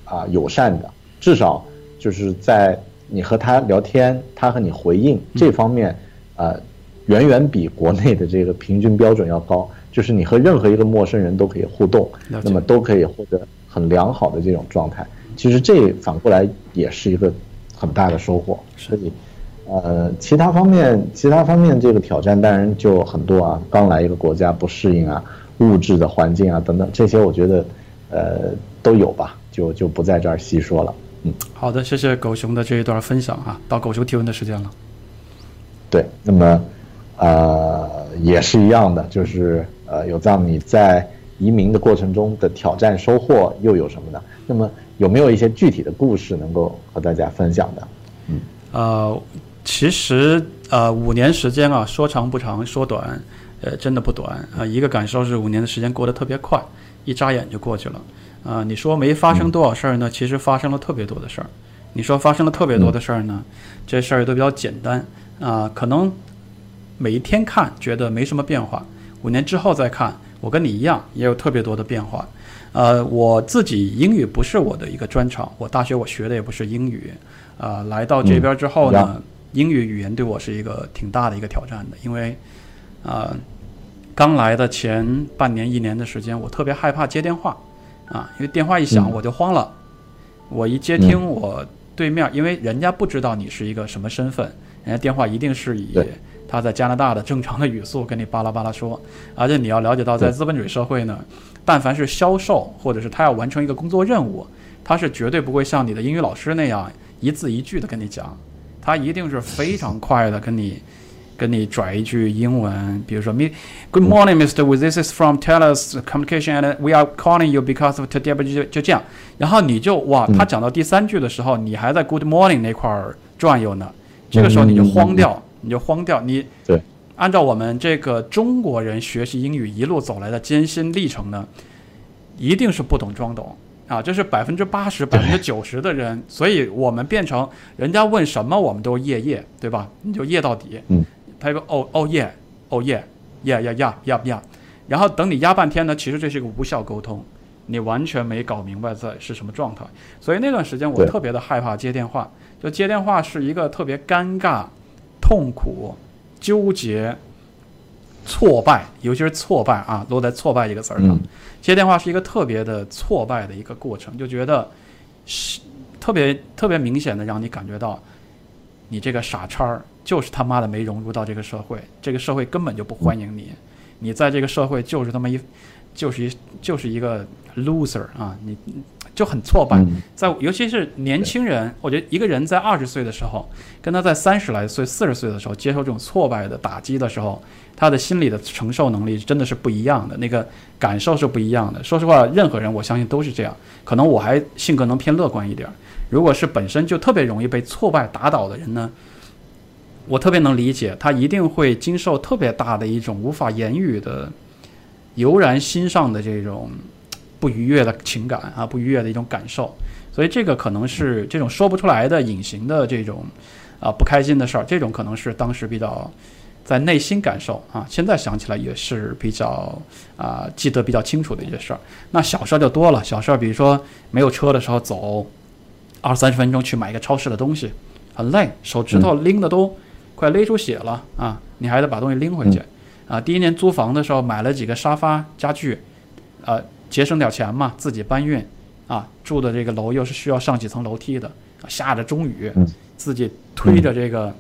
啊友善的，至少。就是在你和他聊天，他和你回应这方面，呃，远远比国内的这个平均标准要高。就是你和任何一个陌生人都可以互动，那么都可以获得很良好的这种状态。其实这反过来也是一个很大的收获。所以，呃，其他方面，其他方面这个挑战当然就很多啊。刚来一个国家不适应啊，物质的环境啊等等，这些我觉得，呃，都有吧，就就不在这儿细说了。嗯，好的，谢谢狗熊的这一段分享啊，到狗熊提问的时间了。对，那么，呃，也是一样的，就是呃，有藏你在移民的过程中的挑战收获又有什么呢？那么有没有一些具体的故事能够和大家分享的？嗯，呃，其实呃，五年时间啊，说长不长，说短，呃，真的不短啊。一个感受是五年的时间过得特别快，一眨眼就过去了。啊，你说没发生多少事儿呢？其实发生了特别多的事儿。你说发生了特别多的事儿呢？这事儿都比较简单啊，可能每一天看觉得没什么变化，五年之后再看，我跟你一样也有特别多的变化。呃，我自己英语不是我的一个专长，我大学我学的也不是英语。啊，来到这边之后呢，英语语言对我是一个挺大的一个挑战的，因为啊，刚来的前半年一年的时间，我特别害怕接电话。啊，因为电话一响我就慌了，我一接听我对面，因为人家不知道你是一个什么身份，人家电话一定是以他在加拿大的正常的语速跟你巴拉巴拉说，而且你要了解到，在资本主义社会呢，但凡是销售或者是他要完成一个工作任务，他是绝对不会像你的英语老师那样一字一句的跟你讲，他一定是非常快的跟你。跟你拽一句英文，比如说，me Good morning, Mr. Wu. This is from Telus Communication, and we are calling you because of today. 就就这样，然后你就哇，他讲到第三句的时候，你还在 Good morning 那块儿转悠呢，这个时候你就慌掉，你就慌掉。你对，按照我们这个中国人学习英语一路走来的艰辛历程呢，一定是不懂装懂啊，这是百分之八十、百分之九十的人，所以我们变成人家问什么，我们都夜夜，对吧？你就夜到底。嗯。他说：“哦哦耶，哦耶，耶呀呀呀呀，然后等你压半天呢，其实这是一个无效沟通，你完全没搞明白在是什么状态。所以那段时间我特别的害怕接电话，就接电话是一个特别尴尬、痛苦、纠结，挫败，尤其是挫败啊，落在挫败一个词儿上。接电话是一个特别的挫败的一个过程，就觉得是特别特别明显的让你感觉到，你这个傻叉儿就是他妈的没融入到这个社会，这个社会根本就不欢迎你，你在这个社会就是他妈一就是一就是一个 loser 啊，你。就很挫败，在尤其是年轻人，我觉得一个人在二十岁的时候，跟他在三十来岁、四十岁的时候接受这种挫败的打击的时候，他的心理的承受能力真的是不一样的，那个感受是不一样的。说实话，任何人我相信都是这样。可能我还性格能偏乐观一点。如果是本身就特别容易被挫败打倒的人呢，我特别能理解，他一定会经受特别大的一种无法言语的油然心上的这种。不愉悦的情感啊，不愉悦的一种感受，所以这个可能是这种说不出来的隐形的这种啊不开心的事儿，这种可能是当时比较在内心感受啊，现在想起来也是比较啊记得比较清楚的一些事儿。那小事儿就多了，小事儿比如说没有车的时候走二三十分钟去买一个超市的东西，很累，手指头拎的都快勒出血了啊，你还得把东西拎回去啊。第一年租房的时候买了几个沙发家具，呃。节省点钱嘛，自己搬运，啊，住的这个楼又是需要上几层楼梯的，下着中雨，自己推着这个，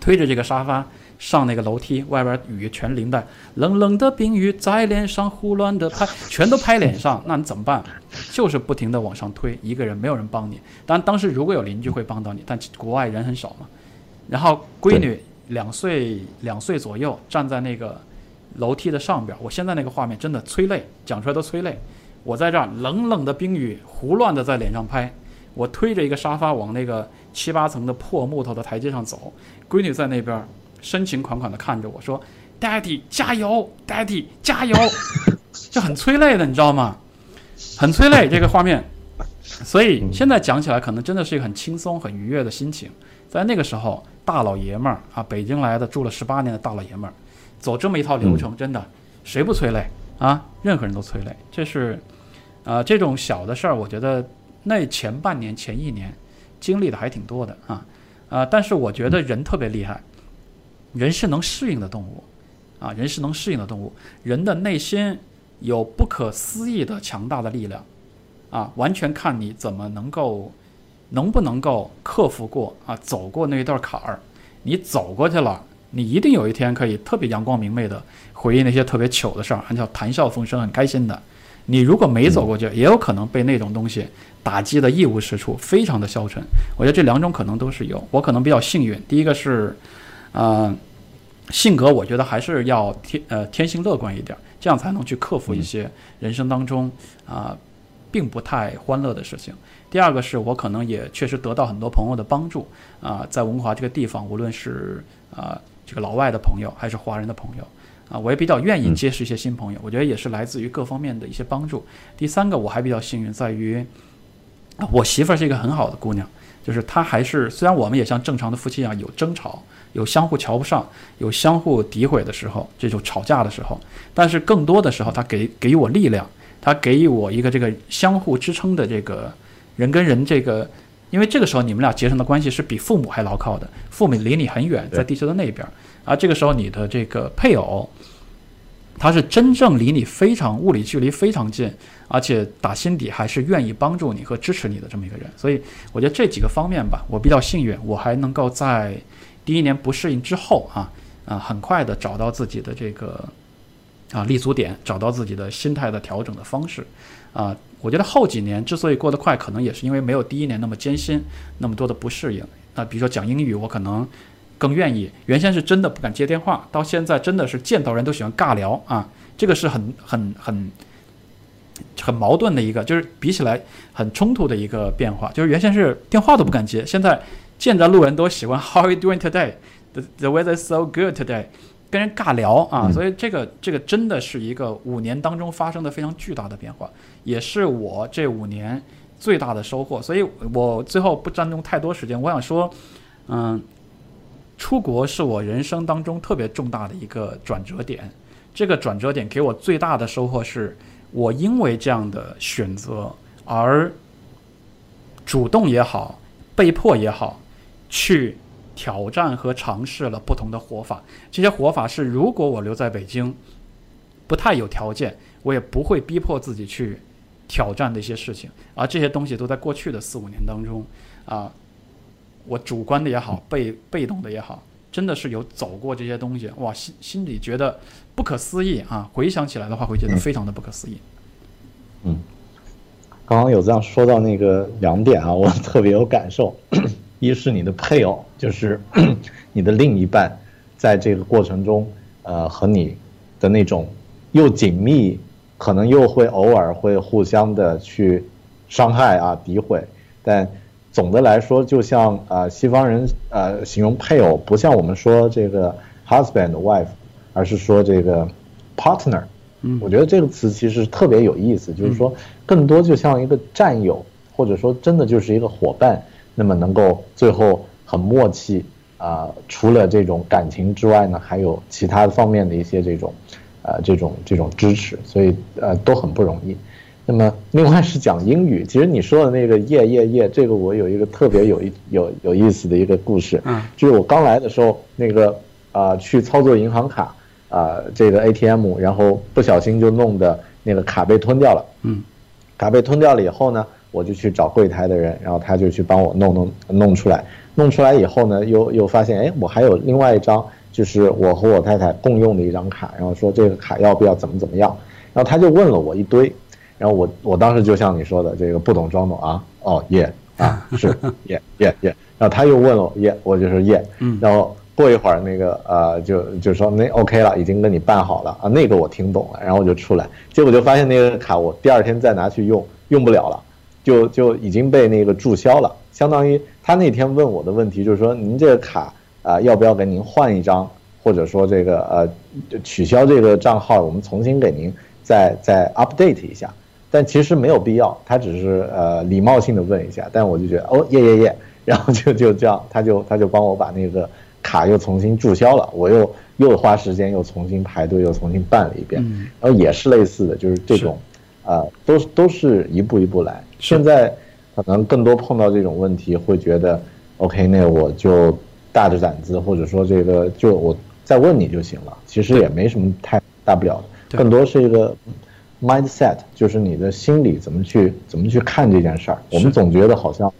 推着这个沙发上那个楼梯，外边雨全淋的，冷冷的冰雨在脸上胡乱的拍，(laughs) 全都拍脸上，那你怎么办？就是不停的往上推，一个人没有人帮你。当然当时如果有邻居会帮到你，但国外人很少嘛。然后闺女两岁两岁左右，站在那个。楼梯的上边，我现在那个画面真的催泪，讲出来都催泪。我在这儿冷冷的冰雨胡乱的在脸上拍，我推着一个沙发往那个七八层的破木头的台阶上走，闺女在那边深情款款的看着我说：“Daddy 加油，Daddy 加油。” (laughs) 就很催泪的，你知道吗？很催泪这个画面。所以现在讲起来，可能真的是一个很轻松、很愉悦的心情。在那个时候，大老爷们儿啊，北京来的住了十八年的大老爷们儿。走这么一套流程，真的，谁不催泪啊？任何人都催泪。这是，呃，这种小的事儿，我觉得那前半年、前一年经历的还挺多的啊，啊，但是我觉得人特别厉害，人是能适应的动物，啊，人是能适应的动物，人的内心有不可思议的强大的力量，啊，完全看你怎么能够，能不能够克服过啊，走过那一段坎儿，你走过去了。你一定有一天可以特别阳光明媚的回忆那些特别糗的事儿，还叫谈笑风生，很开心的。你如果没走过去，也有可能被那种东西打击的一无是处，非常的消沉。我觉得这两种可能都是有。我可能比较幸运，第一个是，呃，性格我觉得还是要天呃天性乐观一点，这样才能去克服一些人生当中啊并不太欢乐的事情。第二个是我可能也确实得到很多朋友的帮助啊，在文华这个地方，无论是啊。这个老外的朋友还是华人的朋友啊，我也比较愿意结识一些新朋友。我觉得也是来自于各方面的一些帮助。第三个，我还比较幸运在于，我媳妇儿是一个很好的姑娘，就是她还是虽然我们也像正常的夫妻一样有争吵，有相互瞧不上，有相互诋毁的时候，这种吵架的时候，但是更多的时候，他给给予我力量，他给予我一个这个相互支撑的这个人跟人这个。因为这个时候你们俩结成的关系是比父母还牢靠的，父母离你很远，在地球的那边，而这个时候你的这个配偶，他是真正离你非常物理距离非常近，而且打心底还是愿意帮助你和支持你的这么一个人。所以我觉得这几个方面吧，我比较幸运，我还能够在第一年不适应之后啊啊，很快的找到自己的这个啊立足点，找到自己的心态的调整的方式啊。我觉得后几年之所以过得快，可能也是因为没有第一年那么艰辛，那么多的不适应。那比如说讲英语，我可能更愿意。原先是真的不敢接电话，到现在真的是见到人都喜欢尬聊啊。这个是很很很很矛盾的一个，就是比起来很冲突的一个变化。就是原先是电话都不敢接，现在见着路人都喜欢 (laughs) How are you doing today? The the weather is so good today. 跟人尬聊啊，所以这个这个真的是一个五年当中发生的非常巨大的变化，也是我这五年最大的收获。所以我最后不占用太多时间，我想说，嗯，出国是我人生当中特别重大的一个转折点。这个转折点给我最大的收获是，我因为这样的选择而主动也好，被迫也好，去挑战和尝试了不同的活法。这些活法是，如果我留在北京，不太有条件，我也不会逼迫自己去挑战的一些事情。而这些东西都在过去的四五年当中，啊，我主观的也好，被被动的也好，真的是有走过这些东西，哇，心心里觉得不可思议啊！回想起来的话，会觉得非常的不可思议。嗯，刚刚有这样说到那个两点啊，我特别有感受。一是你的配偶，就是 (clears throat) 你的另一半，在这个过程中，呃，和你的那种又紧密，可能又会偶尔会互相的去伤害啊、诋毁，但总的来说，就像呃西方人呃形容配偶，不像我们说这个 husband wife，而是说这个 partner。嗯，我觉得这个词其实特别有意思，就是说更多就像一个战友，或者说真的就是一个伙伴。那么能够最后很默契啊，除了这种感情之外呢，还有其他方面的一些这种，呃，这种这种支持，所以呃都很不容易。那么另外是讲英语，其实你说的那个耶耶耶，这个我有一个特别有一有有意思的一个故事，嗯，就是我刚来的时候，那个啊去操作银行卡啊这个 ATM，然后不小心就弄的那个卡被吞掉了，嗯，卡被吞掉了以后呢。我就去找柜台的人，然后他就去帮我弄弄弄出来，弄出来以后呢，又又发现，哎，我还有另外一张，就是我和我太太共用的一张卡，然后说这个卡要不要怎么怎么样，然后他就问了我一堆，然后我我当时就像你说的这个不懂装懂啊，哦耶啊是耶耶耶，然后他又问了耶，我就说耶，然后过一会儿那个呃就就说那 OK 了，已经跟你办好了。啊，那个我听懂了，然后我就出来，结果就发现那个卡我第二天再拿去用用不了了。就就已经被那个注销了，相当于他那天问我的问题就是说，您这个卡啊，要不要给您换一张，或者说这个呃取消这个账号，我们重新给您再再 update 一下。但其实没有必要，他只是呃礼貌性的问一下。但我就觉得哦耶耶耶，(laughs) 然后就就这样，他就他就帮我把那个卡又重新注销了，我又又花时间又重新排队又重新办了一遍，然后也是类似的就是这种，呃都都是一步一步来。现在可能更多碰到这种问题，会觉得，OK，那我就大着胆子，或者说这个就我再问你就行了。其实也没什么太大不了的，更多是一个 mindset，就是你的心理怎么去怎么去看这件事儿。我们总觉得好像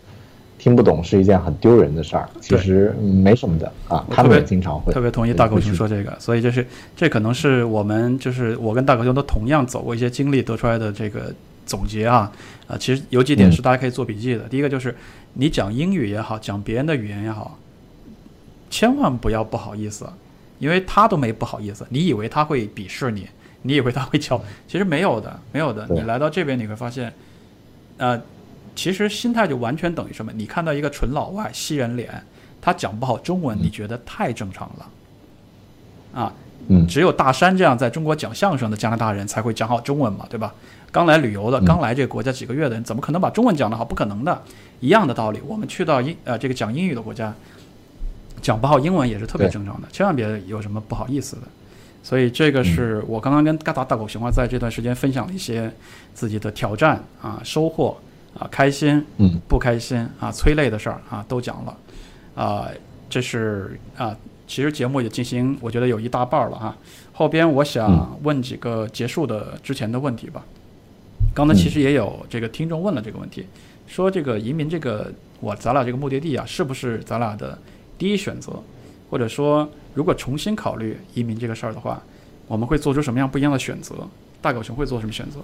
听不懂是一件很丢人的事儿，其实没什么的啊。他们也经常会特别同意大狗熊说这个，所以就是这可能是我们就是我跟大狗熊都同样走过一些经历得出来的这个。总结啊，啊，其实有几点是大家可以做笔记的。第一个就是，你讲英语也好，讲别人的语言也好，千万不要不好意思，因为他都没不好意思。你以为他会鄙视你？你以为他会叫？其实没有的，没有的。你来到这边你会发现，呃，其实心态就完全等于什么？你看到一个纯老外西人脸，他讲不好中文，你觉得太正常了，啊。嗯，只有大山这样在中国讲相声的加拿大人才会讲好中文嘛，对吧？刚来旅游的，刚来这个国家几个月的人，怎么可能把中文讲得好？不可能的。一样的道理，我们去到英呃这个讲英语的国家，讲不好英文也是特别正常的，千万别有什么不好意思的。所以这个是我刚刚跟嘎达大狗熊啊在这段时间分享了一些自己的挑战啊、收获啊、开心、嗯、不开心啊、催泪的事儿啊都讲了啊，这是啊。其实节目也进行，我觉得有一大半了哈。后边我想问几个结束的之前的问题吧。刚才其实也有这个听众问了这个问题，说这个移民这个我咱俩这个目的地啊，是不是咱俩的第一选择？或者说，如果重新考虑移民这个事儿的话，我们会做出什么样不一样的选择？大狗熊会做什么选择？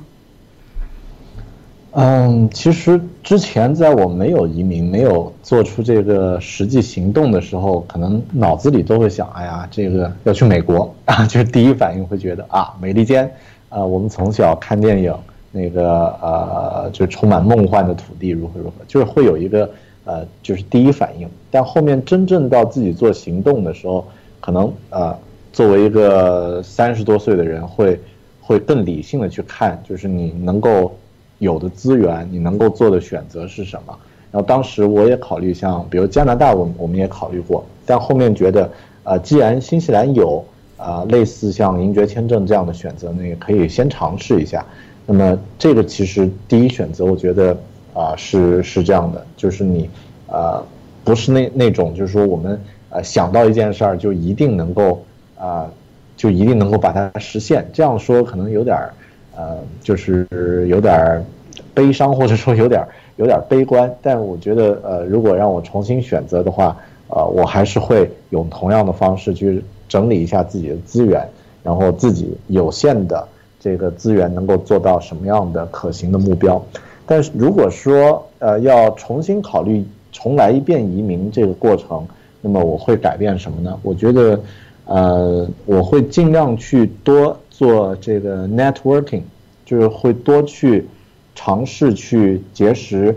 嗯，其实之前在我没有移民、没有做出这个实际行动的时候，可能脑子里都会想：哎呀，这个要去美国啊，就是第一反应会觉得啊，美利坚，啊，我们从小看电影，那个呃，就充满梦幻的土地如何如何，就是会有一个呃，就是第一反应。但后面真正到自己做行动的时候，可能呃，作为一个三十多岁的人，会会更理性的去看，就是你能够。有的资源，你能够做的选择是什么？然后当时我也考虑，像比如加拿大，我我们也考虑过，但后面觉得，呃，既然新西兰有啊类似像银爵签证这样的选择，那也可以先尝试一下。那么这个其实第一选择，我觉得啊是是这样的，就是你啊不是那那种就是说我们呃想到一件事儿就一定能够啊、就一定能够把它实现。这样说可能有点儿呃，就是有点儿悲伤，或者说有点儿有点儿悲观。但我觉得呃，如果让我重新选择的话，呃，我还是会用同样的方式去整理一下自己的资源，然后自己有限的这个资源能够做到什么样的可行的目标。但是如果说呃要重新考虑重来一遍移民这个过程，那么我会改变什么呢？我觉得，呃，我会尽量去多做这个 networking，就是会多去尝试去结识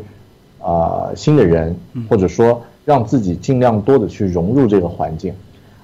啊、新的人，或者说让自己尽量多的去融入这个环境。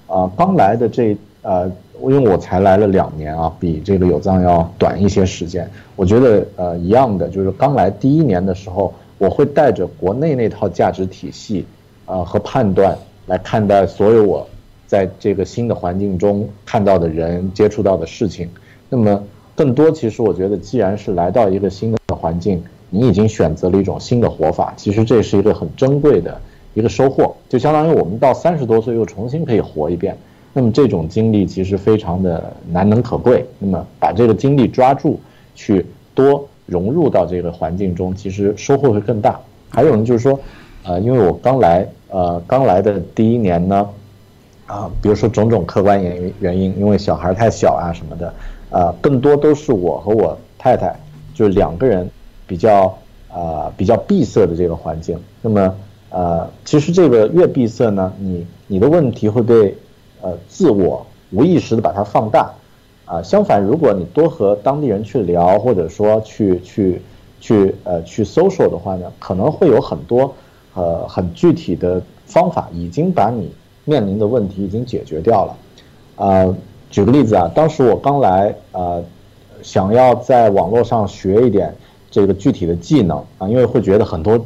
啊、刚来的这呃，因为我才来了两年啊，比这个有藏要短一些时间。我觉得呃一样的，就是刚来第一年的时候，我会带着国内那套价值体系啊、和判断来看待所有我在这个新的环境中看到的人、接触到的事情。那么更多，其实我觉得，既然是来到一个新的环境，你已经选择了一种新的活法，其实这是一个很珍贵的一个收获，就相当于我们到三十多岁又重新可以活一遍。那么这种经历其实非常的难能可贵。那么把这个经历抓住，去多融入到这个环境中，其实收获会更大。还有呢，就是说，呃，因为我刚来，呃，刚来的第一年呢，啊，比如说种种客观原因原因，因为小孩太小啊什么的，呃，更多都是我和我太太就是两个人比较呃比较闭塞的这个环境。那么呃，其实这个越闭塞呢，你你的问题会被呃自我无意识的把它放大。啊，相反，如果你多和当地人去聊，或者说去去去呃去 social 的话呢，可能会有很多呃很具体的方法，已经把你面临的问题已经解决掉了。呃，举个例子啊，当时我刚来，呃，想要在网络上学一点这个具体的技能啊，因为会觉得很多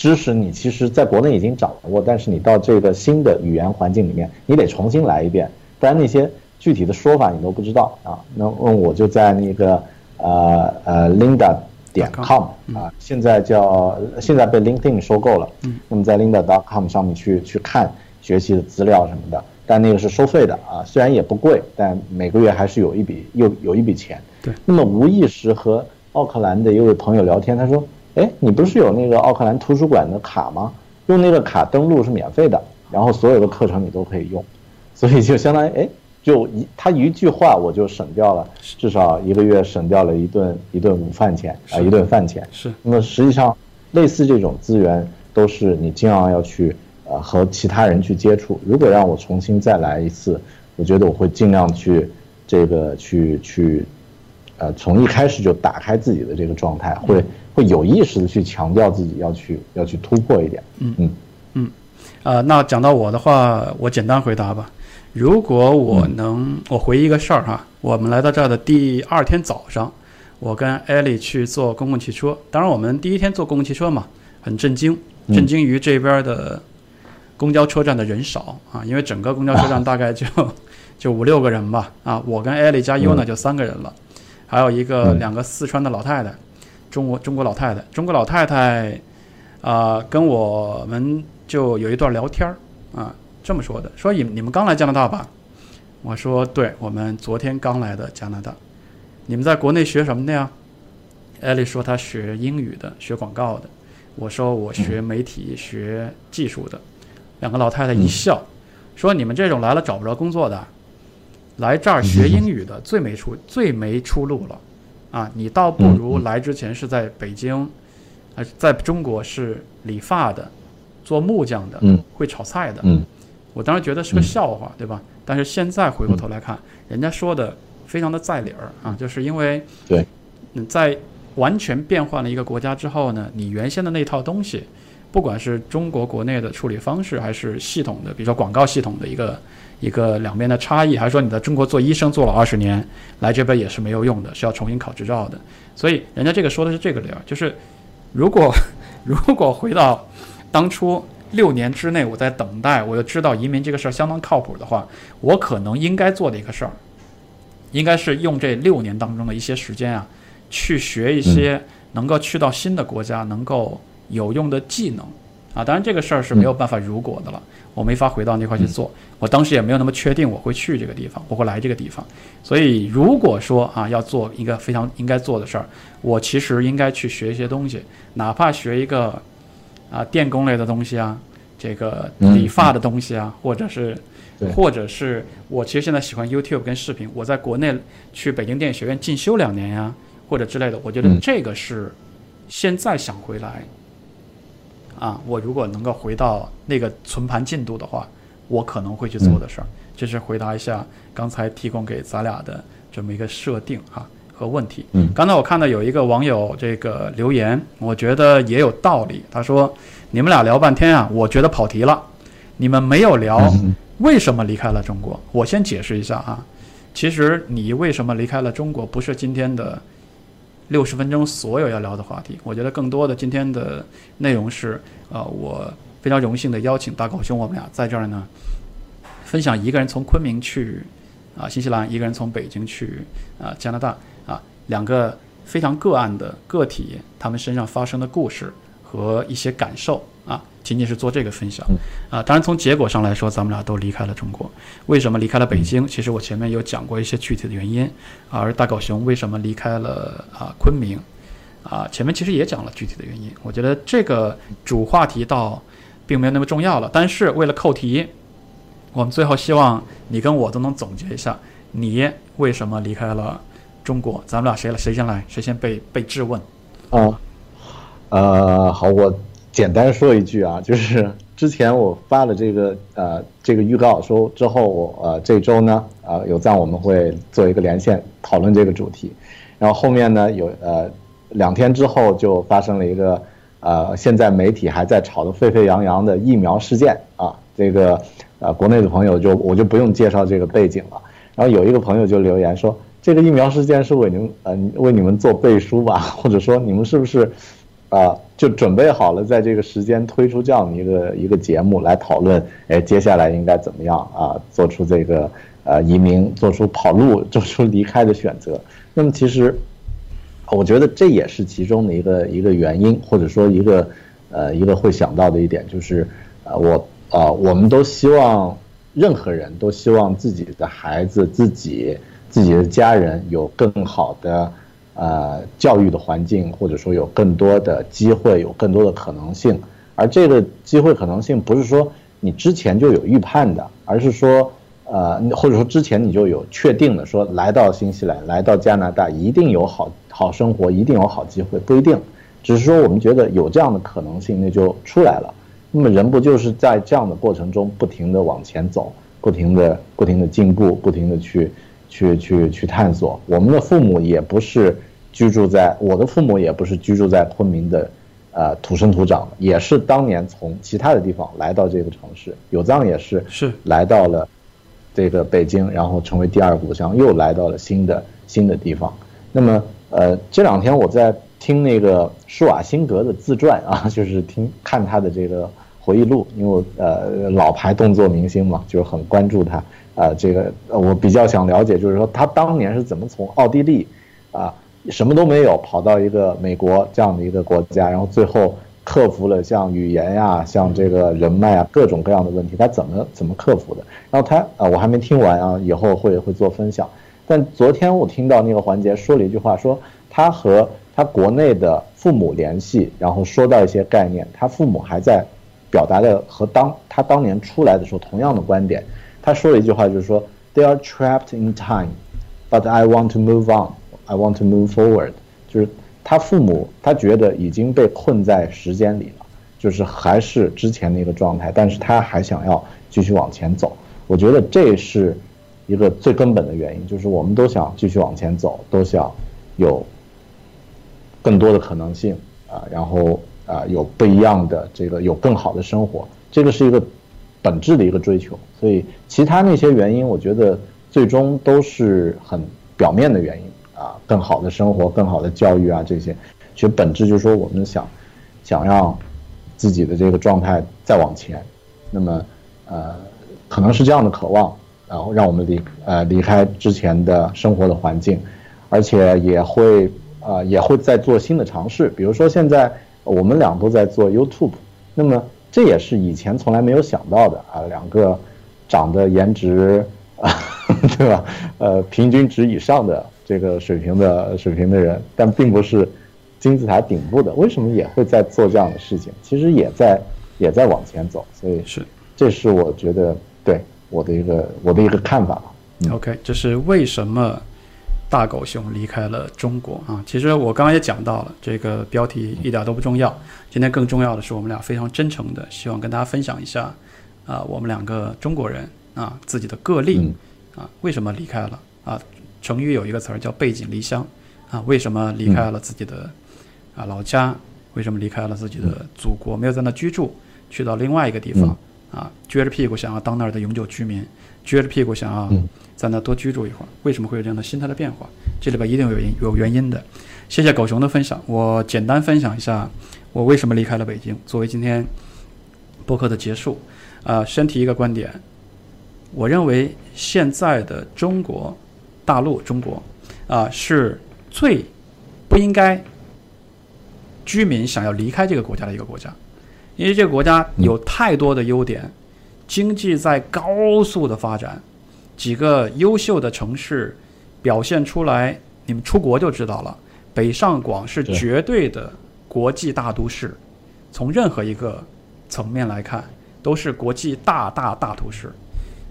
知识你其实在国内已经掌握，但是你到这个新的语言环境里面，你得重新来一遍，不然那些具体的说法你都不知道啊。那那我就在那个呃呃 Linda 点 com 啊，现在叫现在被 LinkedIn 收购了。那么在 Linda.com 上面去去看学习的资料什么的，但那个是收费的啊，虽然也不贵，但每个月还是有一笔又有一笔钱。对。那么无意识和奥克兰的一位朋友聊天，他说：“哎，你不是有那个奥克兰图书馆的卡吗？用那个卡登录是免费的，然后所有的课程你都可以用，所以就相当于哎。”就一他一句话，我就省掉了至少一个月省掉了一顿一顿午饭钱啊，一顿饭钱。是。那么实际上，类似这种资源都是你经常要去呃和其他人去接触。如果让我重新再来一次，我觉得我会尽量去这个去去呃从一开始就打开自己的这个状态，会会有意识的去强调自己要去要去突破一点。嗯嗯嗯，呃，那讲到我的话，我简单回答吧。如果我能，我回忆一个事儿哈，我们来到这儿的第二天早上，我跟艾莉去坐公共汽车。当然，我们第一天坐公共汽车嘛，很震惊，震惊于这边的公交车站的人少啊，因为整个公交车站 (laughs) 大概就就五六个人吧啊，我跟艾莉加优呢就三个人了，还有一个两个四川的老太太，中国中国老太太，中国老太太啊，跟我们就有一段聊天儿啊。这么说的，说你你们刚来加拿大吧？我说对，我们昨天刚来的加拿大。你们在国内学什么的呀？艾丽说她学英语的，学广告的。我说我学媒体、学技术的。两个老太太一笑，说你们这种来了找不着工作的，来这儿学英语的最没出最没出路了。啊，你倒不如来之前是在北京，呃，在中国是理发的，做木匠的，会炒菜的。我当时觉得是个笑话，对吧？但是现在回过头来看，人家说的非常的在理儿啊，就是因为对，在完全变换了一个国家之后呢，你原先的那套东西，不管是中国国内的处理方式，还是系统的，比如说广告系统的一个一个两边的差异，还是说你在中国做医生做了二十年，来这边也是没有用的，是要重新考执照的。所以人家这个说的是这个理儿，就是如果 (laughs) 如果回到当初。六年之内，我在等待，我就知道移民这个事儿相当靠谱的话，我可能应该做的一个事儿，应该是用这六年当中的一些时间啊，去学一些能够去到新的国家能够有用的技能啊。当然这个事儿是没有办法如果的了，我没法回到那块去做。我当时也没有那么确定我会去这个地方，我会来这个地方。所以如果说啊要做一个非常应该做的事儿，我其实应该去学一些东西，哪怕学一个啊电工类的东西啊，这个理发的东西啊，或者是。或者是我其实现在喜欢 YouTube 跟视频，我在国内去北京电影学院进修两年呀，或者之类的，我觉得这个是现在想回来啊，我如果能够回到那个存盘进度的话，我可能会去做的事儿。这是回答一下刚才提供给咱俩的这么一个设定哈和问题。嗯，刚才我看到有一个网友这个留言，我觉得也有道理。他说：“你们俩聊半天啊，我觉得跑题了，你们没有聊。”为什么离开了中国？我先解释一下啊，其实你为什么离开了中国，不是今天的六十分钟所有要聊的话题。我觉得更多的今天的内容是，呃，我非常荣幸的邀请大狗兄，我们俩在这儿呢，分享一个人从昆明去啊新西兰，一个人从北京去啊加拿大啊，两个非常个案的个体，他们身上发生的故事和一些感受啊。仅仅是做这个分享，啊，当然从结果上来说，咱们俩都离开了中国。为什么离开了北京？其实我前面有讲过一些具体的原因。而大狗熊为什么离开了啊昆明？啊，前面其实也讲了具体的原因。我觉得这个主话题倒并没有那么重要了。但是为了扣题，我们最后希望你跟我都能总结一下，你为什么离开了中国？咱们俩谁来？谁先来？谁先被被质问？啊，呃，好，我。简单说一句啊，就是之前我发了这个呃这个预告，说之后我呃这周呢啊有赞我们会做一个连线讨论这个主题，然后后面呢有呃两天之后就发生了一个呃现在媒体还在炒得沸沸扬扬的疫苗事件啊，这个呃国内的朋友就我就不用介绍这个背景了，然后有一个朋友就留言说这个疫苗事件是为您呃为你们做背书吧，(laughs) 或者说你们是不是？啊，就准备好了，在这个时间推出这样的一个一个节目来讨论，哎，接下来应该怎么样啊？做出这个呃移民，做出跑路，做出离开的选择。那么其实，我觉得这也是其中的一个一个原因，或者说一个呃一个会想到的一点，就是呃我啊，我们都希望任何人都希望自己的孩子、自己自己的家人有更好的。呃，教育的环境，或者说有更多的机会，有更多的可能性。而这个机会可能性，不是说你之前就有预判的，而是说，呃，或者说之前你就有确定的，说来到新西兰，来到加拿大，一定有好好生活，一定有好机会，不一定。只是说我们觉得有这样的可能性，那就出来了。那么人不就是在这样的过程中不停的往前走，不停的不停的进步，不停的去去去去探索。我们的父母也不是。居住在我的父母也不是居住在昆明的，呃，土生土长的，也是当年从其他的地方来到这个城市。有藏也是是来到了这个北京，然后成为第二故乡，又来到了新的新的地方。那么，呃，这两天我在听那个施瓦辛格的自传啊，(laughs) 就是听看他的这个回忆录，因为我呃老牌动作明星嘛，就是很关注他啊。这个我比较想了解，就是说他当年是怎么从奥地利啊。什么都没有，跑到一个美国这样的一个国家，然后最后克服了像语言呀、像这个人脉啊各种各样的问题，他怎么怎么克服的？然后他啊，我还没听完啊，以后会会做分享。但昨天我听到那个环节说了一句话，说他和他国内的父母联系，然后说到一些概念，他父母还在表达的和当他当年出来的时候同样的观点。他说了一句话，就是说：“They are trapped in time, but I want to move on.” I want to move forward，就是他父母，他觉得已经被困在时间里了，就是还是之前那个状态，但是他还想要继续往前走。我觉得这是一个最根本的原因，就是我们都想继续往前走，都想有更多的可能性啊，然后啊有不一样的这个有更好的生活，这个是一个本质的一个追求。所以其他那些原因，我觉得最终都是很表面的原因。啊，更好的生活，更好的教育啊，这些，其实本质就是说，我们想，想让自己的这个状态再往前，那么，呃，可能是这样的渴望，然后让我们离呃离开之前的生活的环境，而且也会啊也会在做新的尝试，比如说现在我们俩都在做 YouTube，那么这也是以前从来没有想到的啊，两个长得颜值啊，(laughs) 对吧？呃，平均值以上的这个水平的水平的人，但并不是金字塔顶部的，为什么也会在做这样的事情？其实也在也在往前走，所以是，这是我觉得对我的一个我的一个看法吧。OK，这是为什么大狗熊离开了中国啊？其实我刚刚也讲到了，这个标题一点都不重要。今天更重要的是，我们俩非常真诚的希望跟大家分享一下啊，我们两个中国人啊自己的个例嗯啊，为什么离开了啊？成语有一个词儿叫背井离乡啊，为什么离开了自己的啊老家？为什么离开了自己的祖国，没有在那居住，去到另外一个地方啊，撅着屁股想要当那儿的永久居民，撅着屁股想要嗯在那多居住一会儿？为什么会有这样的心态的变化？这里边一定有原因有原因的。谢谢狗熊的分享，我简单分享一下我为什么离开了北京，作为今天播客的结束。啊、先提一个观点，我认为现在的中国大陆中国啊、是最不应该居民想要离开这个国家的一个国家，因为这个国家有太多的优点，经济在高速的发展，几个优秀的城市表现出来，你们出国就知道了。北上广是绝对的国际大都市，从任何一个层面来看，都是国际大大大都市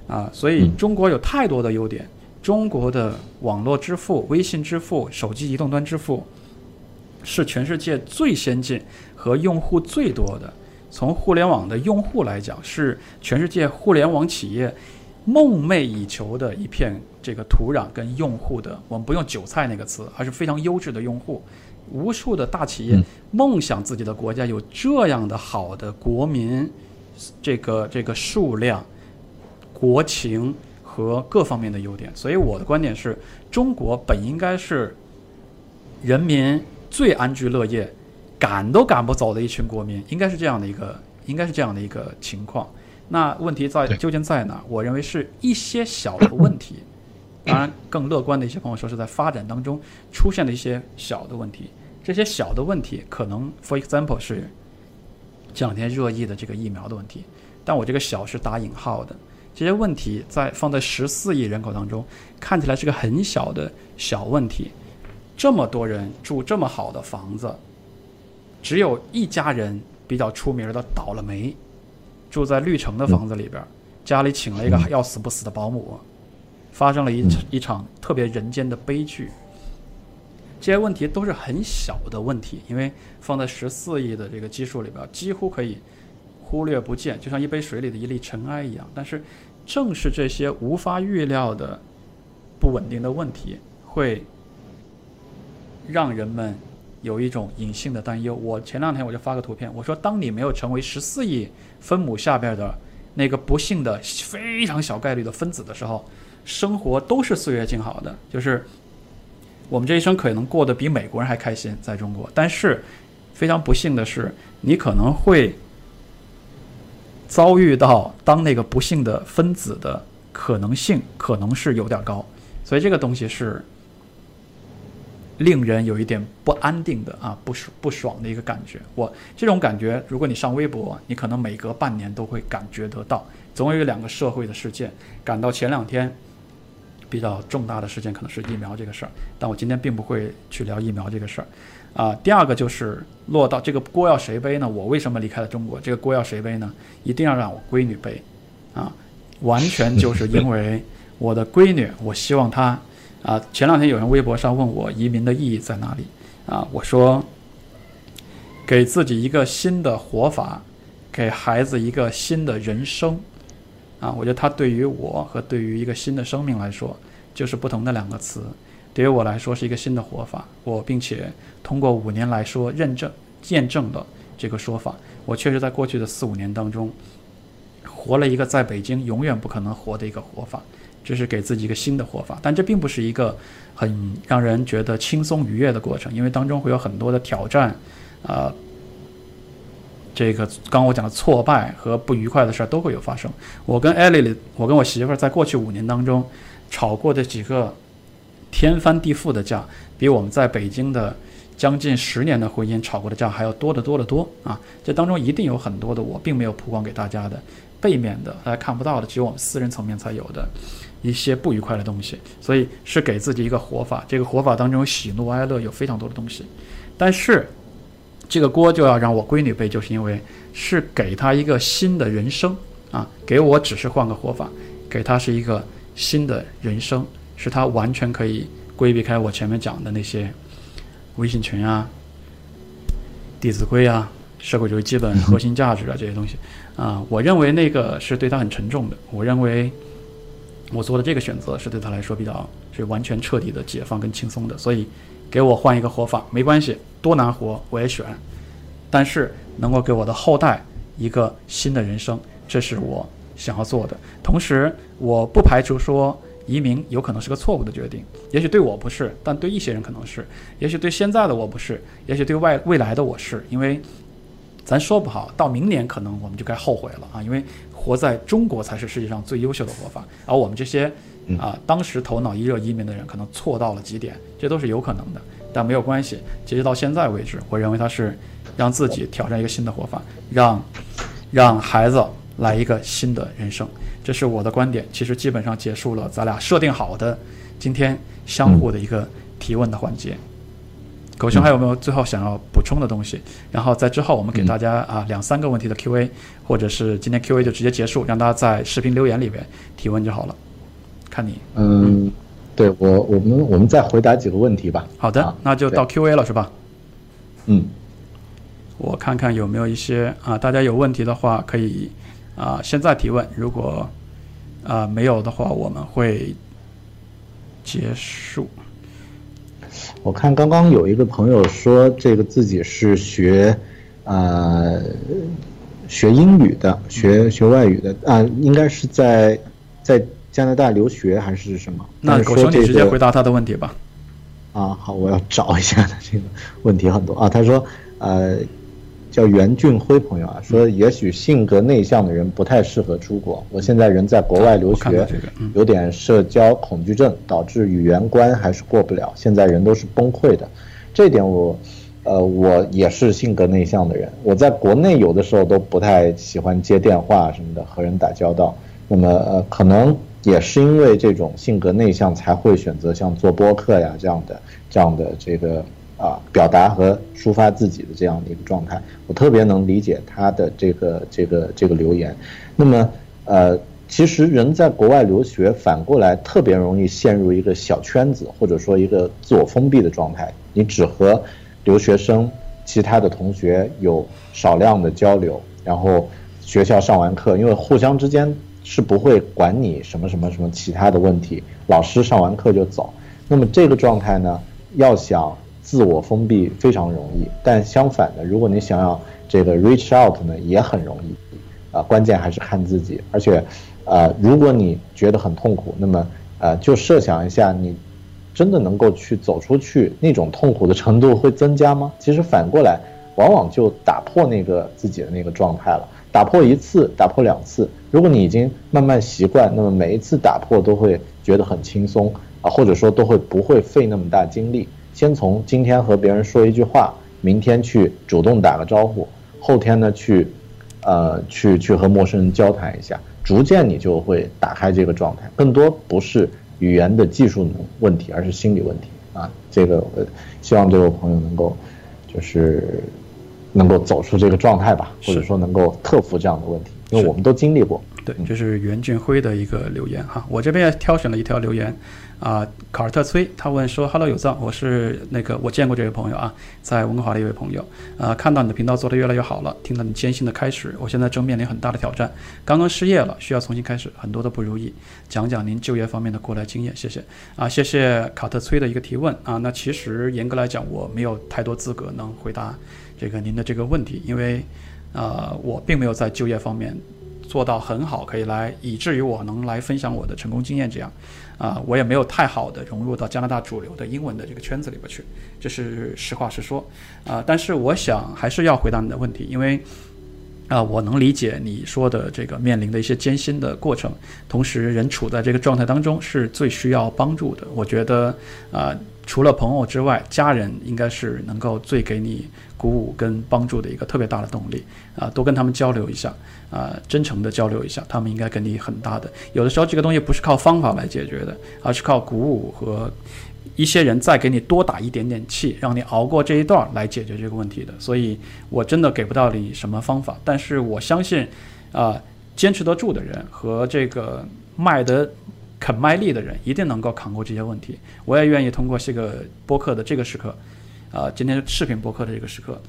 啊。所以嗯中国有太多的优点，中国的网络支付、微信支付、手机移动端支付是全世界最先进和用户最多的。从互联网的用户来讲，是全世界互联网企业梦寐以求的一片这个土壤跟用户的，我们不用“韭菜”那个词，而是非常优质的用户。无数的大企业嗯梦想自己的国家有这样的好的国民，这个这个数量、国情和各方面的优点。所以我的观点是，中国本应该是人民最安居乐业、赶都赶不走的一群国民，应该是这样的一个，应该是这样的一个情况。那问题在究竟在哪？我认为是一些小的问题。(coughs) 当然，更乐观的一些朋友说是在发展当中出现了一些小的问题。这些小的问题可能，for example 是这两天热议的这个疫苗的问题，但我这个小是打引号的。这些问题在放在十四亿人口当中，看起来是个很小的小问题。这么多人住这么好的房子，只有一家人比较出名的倒了霉，住在绿城的房子里边，家里请了一个要死不死的保姆，发生了一一场特别人间的悲剧。这些问题都是很小的问题，因为放在十四亿的这个基数里边，几乎可以忽略不见，就像一杯水里的一粒尘埃一样。但是，正是这些无法预料的不稳定的问题，会让人们有一种隐性的担忧。我前两天我就发个图片，我说，当你没有成为十四亿分母下边的那个不幸的非常小概率的分子的时候，生活都是岁月静好的，就是我们这一生可能过得比美国人还开心，在中国。但是非常不幸的是，你可能会遭遇到当那个不幸的分子的可能性，可能是有点高。所以这个东西是令人有一点不安定的啊，不爽不爽的一个感觉。我这种感觉，如果你上微博，你可能每隔半年都会感觉得到，总有两个社会的事件赶到前两天。比较重大的事件可能是疫苗这个事儿，但我今天并不会去聊疫苗这个事儿。啊，第二个就是落到这个锅要谁背呢？我为什么离开了中国？这个锅要谁背呢？一定要让我闺女背，啊，完全就是因为我的闺女，我希望她啊。前两天有人微博上问我移民的意义在哪里啊？我说，给自己一个新的活法，给孩子一个新的人生。啊，我觉得它对于我和对于一个新的生命来说，就是不同的两个词。对于我来说是一个新的活法，我并且通过五年来说认证见证了这个说法。我确实在过去的四五年当中，活了一个在北京永远不可能活的一个活法，这是给自己一个新的活法。但这并不是一个很让人觉得轻松愉悦的过程，因为当中会有很多的挑战，啊、这个刚我讲的挫败和不愉快的事儿都会有发生。我跟艾丽，我跟我媳妇儿在过去五年当中吵过的几个天翻地覆的架，比我们在北京的将近十年的婚姻吵过的架还要多得多得多啊！这当中一定有很多的我并没有曝光给大家的背面的，大家看不到的，只有我们私人层面才有的一些不愉快的东西。所以是给自己一个活法，这个活法当中喜怒哀乐，有非常多的东西。但是这个锅就要让我闺女背，就是因为是给她一个新的人生啊！给我只是换个活法，给她是一个新的人生，是她完全可以规避开我前面讲的那些。微信群啊，《弟子规》啊，社会主义基本核心价值啊，这些东西啊，我认为那个是对她很沉重的。我认为我做的这个选择是对他来说比较是完全彻底的解放跟轻松的。所以给我换一个活法没关系，多难活我也选，但是能够给我的后代一个新的人生，这是我想要做的。同时，我不排除说。移民有可能是个错误的决定，也许对我不是，但对一些人可能是；也许对现在的我不是，也许对外未来的我是。因为咱说不好，到明年可能我们就该后悔了啊！因为活在中国才是世界上最优秀的活法，而我们这些啊当时头脑一热移民的人，可能错到了极点，这都是有可能的。但没有关系，截止到现在为止，我认为他是让自己挑战一个新的活法，让让孩子来一个新的人生。这是我的观点，其实基本上结束了咱俩设定好的今天相互的一个提问的环节。狗熊还有没有最后想要补充的东西？然后在之后我们给大家啊两三个问题的 Q&A，或者是今天 Q&A 就直接结束，让大家在视频留言里面提问就好了。看你，嗯，对我我们我们再回答几个问题吧。好的，那就到 Q&A 了是吧？嗯，我看看有没有一些啊，大家有问题的话可以啊现在提问，如果。啊，没有的话，我们会结束。我看刚刚有一个朋友说，这个自己是学，呃，学英语的，学学外语的啊，应该是在在加拿大留学还是什么？那狗熊，你直接回答他的问题吧。啊，好，我要找一下他这个问题很多啊。他说，呃。叫袁俊辉朋友啊，说也许性格内向的人不太适合出国。我现在人在国外留学，有点社交恐惧症，导致语言关还是过不了。现在人都是崩溃的，这点我，呃，我也是性格内向的人。我在国内有的时候都不太喜欢接电话什么的，和人打交道。那么呃，可能也是因为这种性格内向，才会选择像做播客呀这样的这样的这个。啊，表达和抒发自己的这样的一个状态，我特别能理解他的这个这个这个留言。那么，呃，其实人在国外留学，反过来特别容易陷入一个小圈子，或者说一个自我封闭的状态。你只和留学生、其他的同学有少量的交流，然后学校上完课，因为互相之间是不会管你什么什么什么其他的问题，老师上完课就走。那么这个状态呢，要想。自我封闭非常容易，但相反的，如果你想要这个 reach out 呢，也很容易，啊，关键还是看自己。而且，呃，如果你觉得很痛苦，那么，呃，就设想一下，你真的能够去走出去，那种痛苦的程度会增加吗？其实反过来，往往就打破那个自己的那个状态了。打破一次，打破两次，如果你已经慢慢习惯，那么每一次打破都会觉得很轻松啊，或者说都会不会费那么大精力。先从今天和别人说一句话，明天去主动打个招呼，后天呢去，呃，去去和陌生人交谈一下，逐渐你就会打开这个状态。更多不是语言的技术问题，而是心理问题啊。这个我希望这位朋友能够，就是能够走出这个状态吧，或者说能够克服这样的问题，因为我们都经历过。对，这是袁俊辉的一个留言哈，我这边也挑选了一条留言。啊，卡尔特崔他问说：“Hello，有藏，我是那个我见过这位朋友啊，在温哥华的一位朋友。啊，看到你的频道做得越来越好了，听到你艰辛的开始，我现在正面临很大的挑战，刚刚失业了，需要重新开始，很多的不如意。讲讲您就业方面的过来经验，谢谢。啊，谢谢卡特崔的一个提问啊。那其实严格来讲，我没有太多资格能回答这个您的这个问题，因为呃，我并没有在就业方面做到很好，可以来以至于我能来分享我的成功经验这样。”啊，我也没有太好的融入到加拿大主流的英文的这个圈子里边去，这是实话实说。啊，但是我想还是要回答你的问题，因为啊，我能理解你说的这个面临的一些艰辛的过程，同时人处在这个状态当中是最需要帮助的。我觉得啊，除了朋友之外，家人应该是能够最给你鼓舞跟帮助的一个特别大的动力啊，多跟他们交流一下啊，真诚的交流一下，他们应该给你很大的。有的时候这个东西不是靠方法来解决的，而是靠鼓舞和。一些人再给你多打一点点气，让你熬过这一段来解决这个问题的。所以我真的给不到你什么方法，但是我相信，啊，坚持得住的人和这个卖得肯卖力的人，一定能够扛过这些问题。我也愿意通过这个播客的这个时刻，啊，今天视频播客的这个时刻，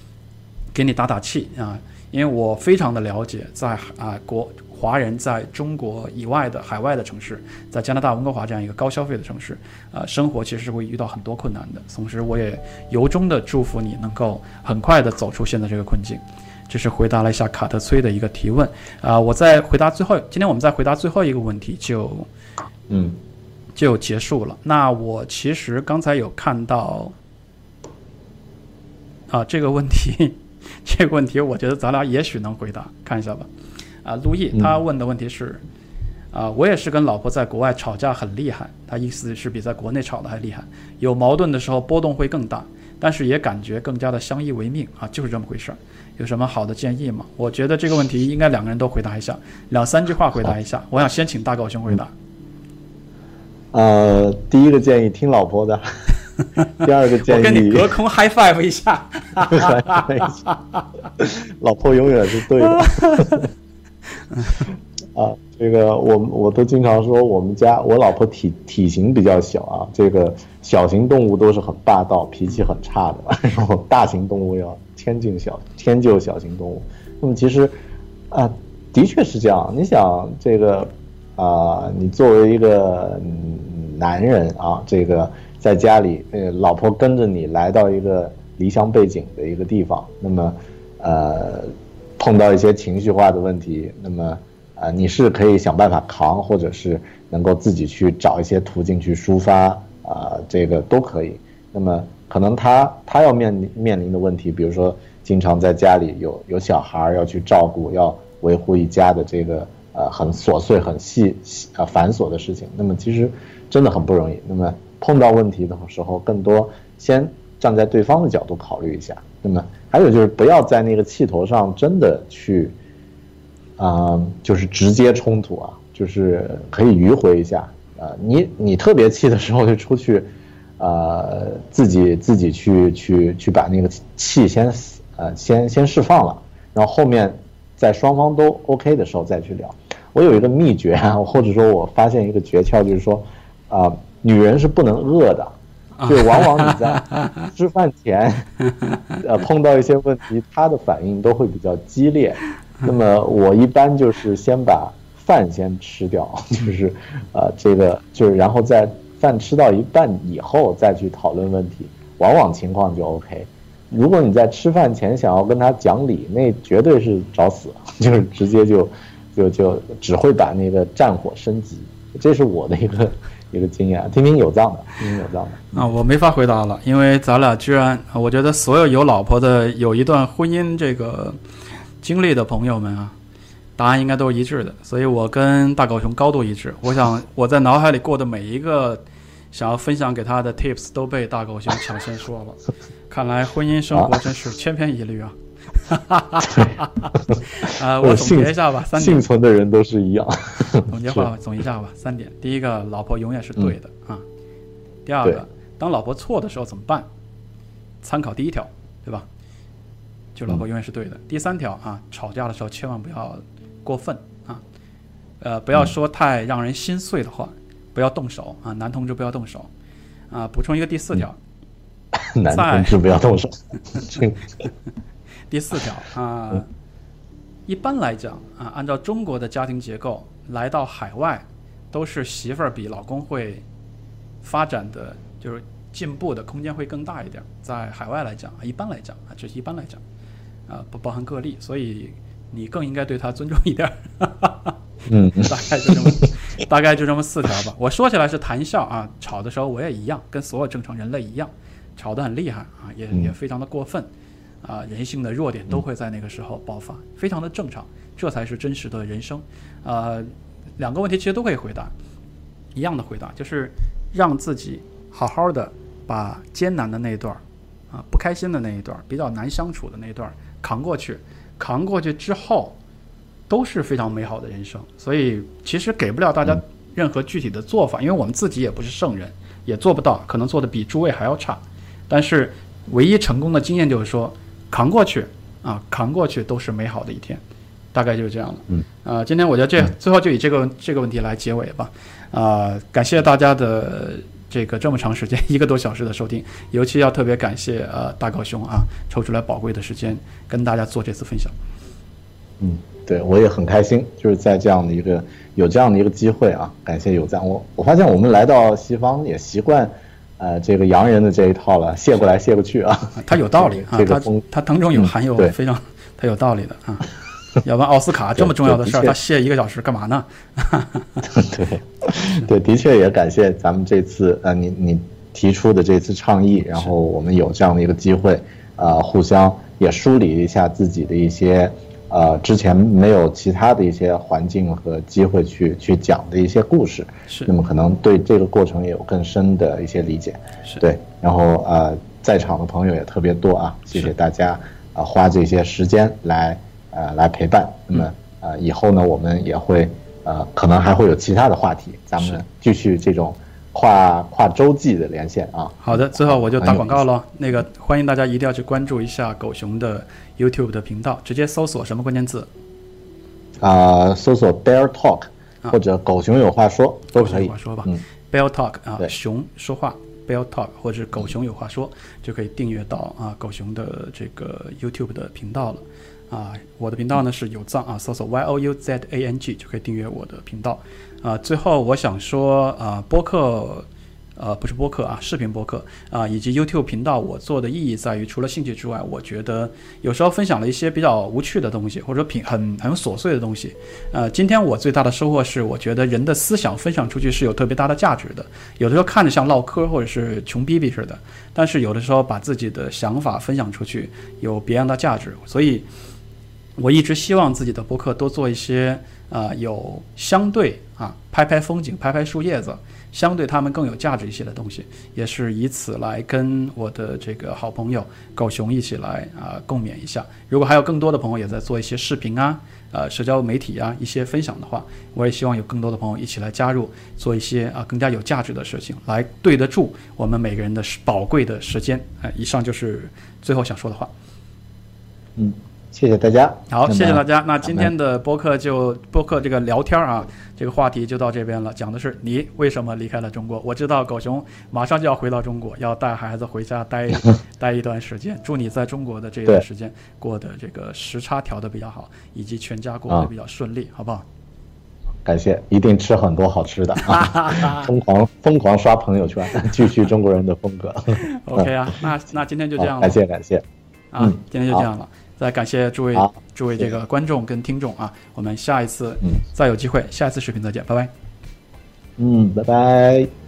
给你打打气啊，因为我非常的了解，在啊国。华人在中国以外的海外的城市，在加拿大温哥华这样一个高消费的城市，呃，生活其实是会遇到很多困难的。同时，我也由衷的祝福你能够很快的走出现在这个困境。这是回答了一下卡特崔的一个提问啊，我在回答最后，今天我们再回答最后一个问题就，嗯，就结束了。那我其实刚才有看到啊这个问题，这个问题我觉得咱俩也许能回答，看一下吧。啊，陆毅他问的问题是，啊，我也是跟老婆在国外吵架很厉害，他意思是比在国内吵的还厉害，有矛盾的时候波动会更大，但是也感觉更加的相依为命啊，就是这么回事儿。有什么好的建议吗？我觉得这个问题应该两个人都回答一下，两三句话回答一下。我想先请大狗熊回答。呃，第一个建议听老婆的，(laughs) 第二个建议我跟你隔空 high five 一下，(laughs) 老婆永远是对的。(laughs) 啊，这个我我都经常说，我们家我老婆体体型比较小啊，这个小型动物都是很霸道、脾气很差的，然后大型动物要迁就小迁就小型动物。那么其实啊，的确是这样。你想这个啊，你作为一个男人啊，这个在家里，呃，老婆跟着你来到一个离乡背景的一个地方，那么呃。碰到一些情绪化的问题，那么，呃，你是可以想办法扛，或者是能够自己去找一些途径去抒发，啊，这个都可以。那么，可能他他要面临面临的问题，比如说，经常在家里有有小孩要去照顾，要维护一家的这个呃很琐碎、很细呃繁琐的事情，那么其实真的很不容易。那么碰到问题的时候，更多先站在对方的角度考虑一下，那么。还有就是不要在那个气头上真的去，啊，就是直接冲突啊，就是可以迂回一下啊。你你特别气的时候就出去，呃，自己自己去去去把那个气先呃先先释放了，然后后面在双方都 OK 的时候再去聊。我有一个秘诀啊，或者说我发现一个诀窍，就是说，啊，女人是不能饿的。就往往你在 (laughs) 吃饭前，(laughs) 呃，碰到一些问题，她的反应都会比较激烈。那么我一般就是先把饭先吃掉，(laughs) 就是，呃，这个就是，然后在饭吃到一半以后再去讨论问题，往往情况就 OK。如果你在吃饭前想要跟她讲理，那绝对是找死，就是直接就，就就只会把那个战火升级。这是我的一个。一个经验，听听有藏的，听听有藏的。啊，我没法回答了，因为咱俩居然，我觉得所有有老婆的、有一段婚姻这个经历的朋友们啊，答案应该都是一致的，所以我跟大狗熊高度一致。我想我在脑海里过的每一个想要分享给他的 tips 都被大狗熊抢先说了，(laughs) 看来婚姻生活真是千篇一律啊。哈哈哈哈哈！啊，我总结一下吧，三点。幸存的人都是一样。总结话，总结一下吧，三点。第一个，老婆永远是对的啊。第二个，当老婆错的时候怎么办？参考第一条，对吧？就老婆永远是对的。第三条啊，吵架的时候千万不要过分啊，呃，不要说太让人心碎的话，不要动手啊，男同志不要动手啊。补充一个第四条，(laughs) 男同志不要动手。(laughs) 第四条啊，一般来讲啊，按照中国的家庭结构，来到海外都是媳妇儿比老公会发展的，就是进步的空间会更大一点。在海外来讲一般来讲啊，这是一般来讲啊，不包含个例，所以你更应该对她尊重一点。嗯，(laughs) 大概就这么，大概就这么四条吧。我说起来是谈笑啊，吵的时候我也一样，跟所有正常人类一样，吵得很厉害啊，也也非常的过分。啊，人性的弱点都会在那个时候爆发，非常的正常，这才是真实的人生。呃，两个问题其实都可以回答，一样的回答就是让自己好好的把艰难的那一段儿啊，不开心的那一段儿，比较难相处的那一段儿扛过去，扛过去之后都是非常美好的人生。所以其实给不了大家任何具体的做法，因为我们自己也不是圣人，也做不到，可能做的比诸位还要差。但是唯一成功的经验就是说，扛过去啊，扛过去都是美好的一天，大概就是这样了。嗯，啊，今天我觉得这最后就以这个这个问题来结尾吧。啊，感谢大家的这个这么长时间一个多小时的收听，尤其要特别感谢呃大高兄啊，抽出来宝贵的时间跟大家做这次分享。嗯，对我也很开心，就是在这样的一个有这样的一个机会啊，感谢有赞。我我发现我们来到西方也习惯。呃，这个洋人的这一套了，谢过来谢过去啊，他有道理啊，(laughs) 这个他他当中有含有非常他有道理的啊，(laughs) 要不然奥斯卡这么重要的事儿，他谢一个小时干嘛呢？(laughs) 对，对，的确也感谢咱们这次呃，你你提出的这次倡议，然后我们有这样的一个机会，呃，互相也梳理一下自己的一些。呃，之前没有其他的一些环境和机会去去讲的一些故事，是那么可能对这个过程也有更深的一些理解，是对。然后呃，在场的朋友也特别多啊，谢谢大家啊，花这些时间来呃来陪伴。那么呃，以后呢，我们也会呃，可能还会有其他的话题，咱们继续这种。跨跨洲际的连线啊，好的，最后我就打广告了。那个欢迎大家一定要去关注一下狗熊的 YouTube 的频道，直接搜索什么关键字？啊，搜索 Bear Talk 或者狗熊有话说都可以。话说吧，嗯，Bear Talk 啊，熊说话，Bear Talk 或者狗熊有话说就可以订阅到啊狗熊的这个 YouTube 的频道了。啊，我的频道呢是有藏啊，搜索 Y O U Z A N G 就可以订阅我的频道。啊，最后我想说，啊，播客，呃，不是播客啊，视频播客啊，以及 YouTube 频道，我做的意义在于，除了兴趣之外，我觉得有时候分享了一些比较无趣的东西，或者品很很琐碎的东西。呃，今天我最大的收获是，我觉得人的思想分享出去是有特别大的价值的。有的时候看着像唠嗑或者是穷逼逼似的，但是有的时候把自己的想法分享出去，有别样的价值。所以，我一直希望自己的博客多做一些。啊，有相对啊，拍拍风景，拍拍树叶子，相对他们更有价值一些的东西，也是以此来跟我的这个好朋友狗熊一起来啊共勉一下。如果还有更多的朋友也在做一些视频啊，呃，社交媒体啊一些分享的话，我也希望有更多的朋友一起来加入，做一些啊更加有价值的事情，来对得住我们每个人的宝贵的时间。哎，以上就是最后想说的话。嗯。谢谢大家，好，谢谢大家。那今天的播客就播客这个聊天啊，这个话题就到这边了。讲的是你为什么离开了中国？我知道狗熊马上就要回到中国，要带孩子回家待 (laughs) 待一段时间。祝你在中国的这段时间过得这个时差调的比较好，以及全家过得比较顺利，好不好？感谢，一定吃很多好吃的啊！(laughs) (laughs) 疯狂疯狂刷朋友圈，继续中国人的风格。OK 啊，那那今天就这样了。感谢感谢，啊，今天就这样了。再感谢诸位诸位这个观众跟听众啊，我们下一次再有机会，下一次视频再见，拜拜。嗯，拜拜。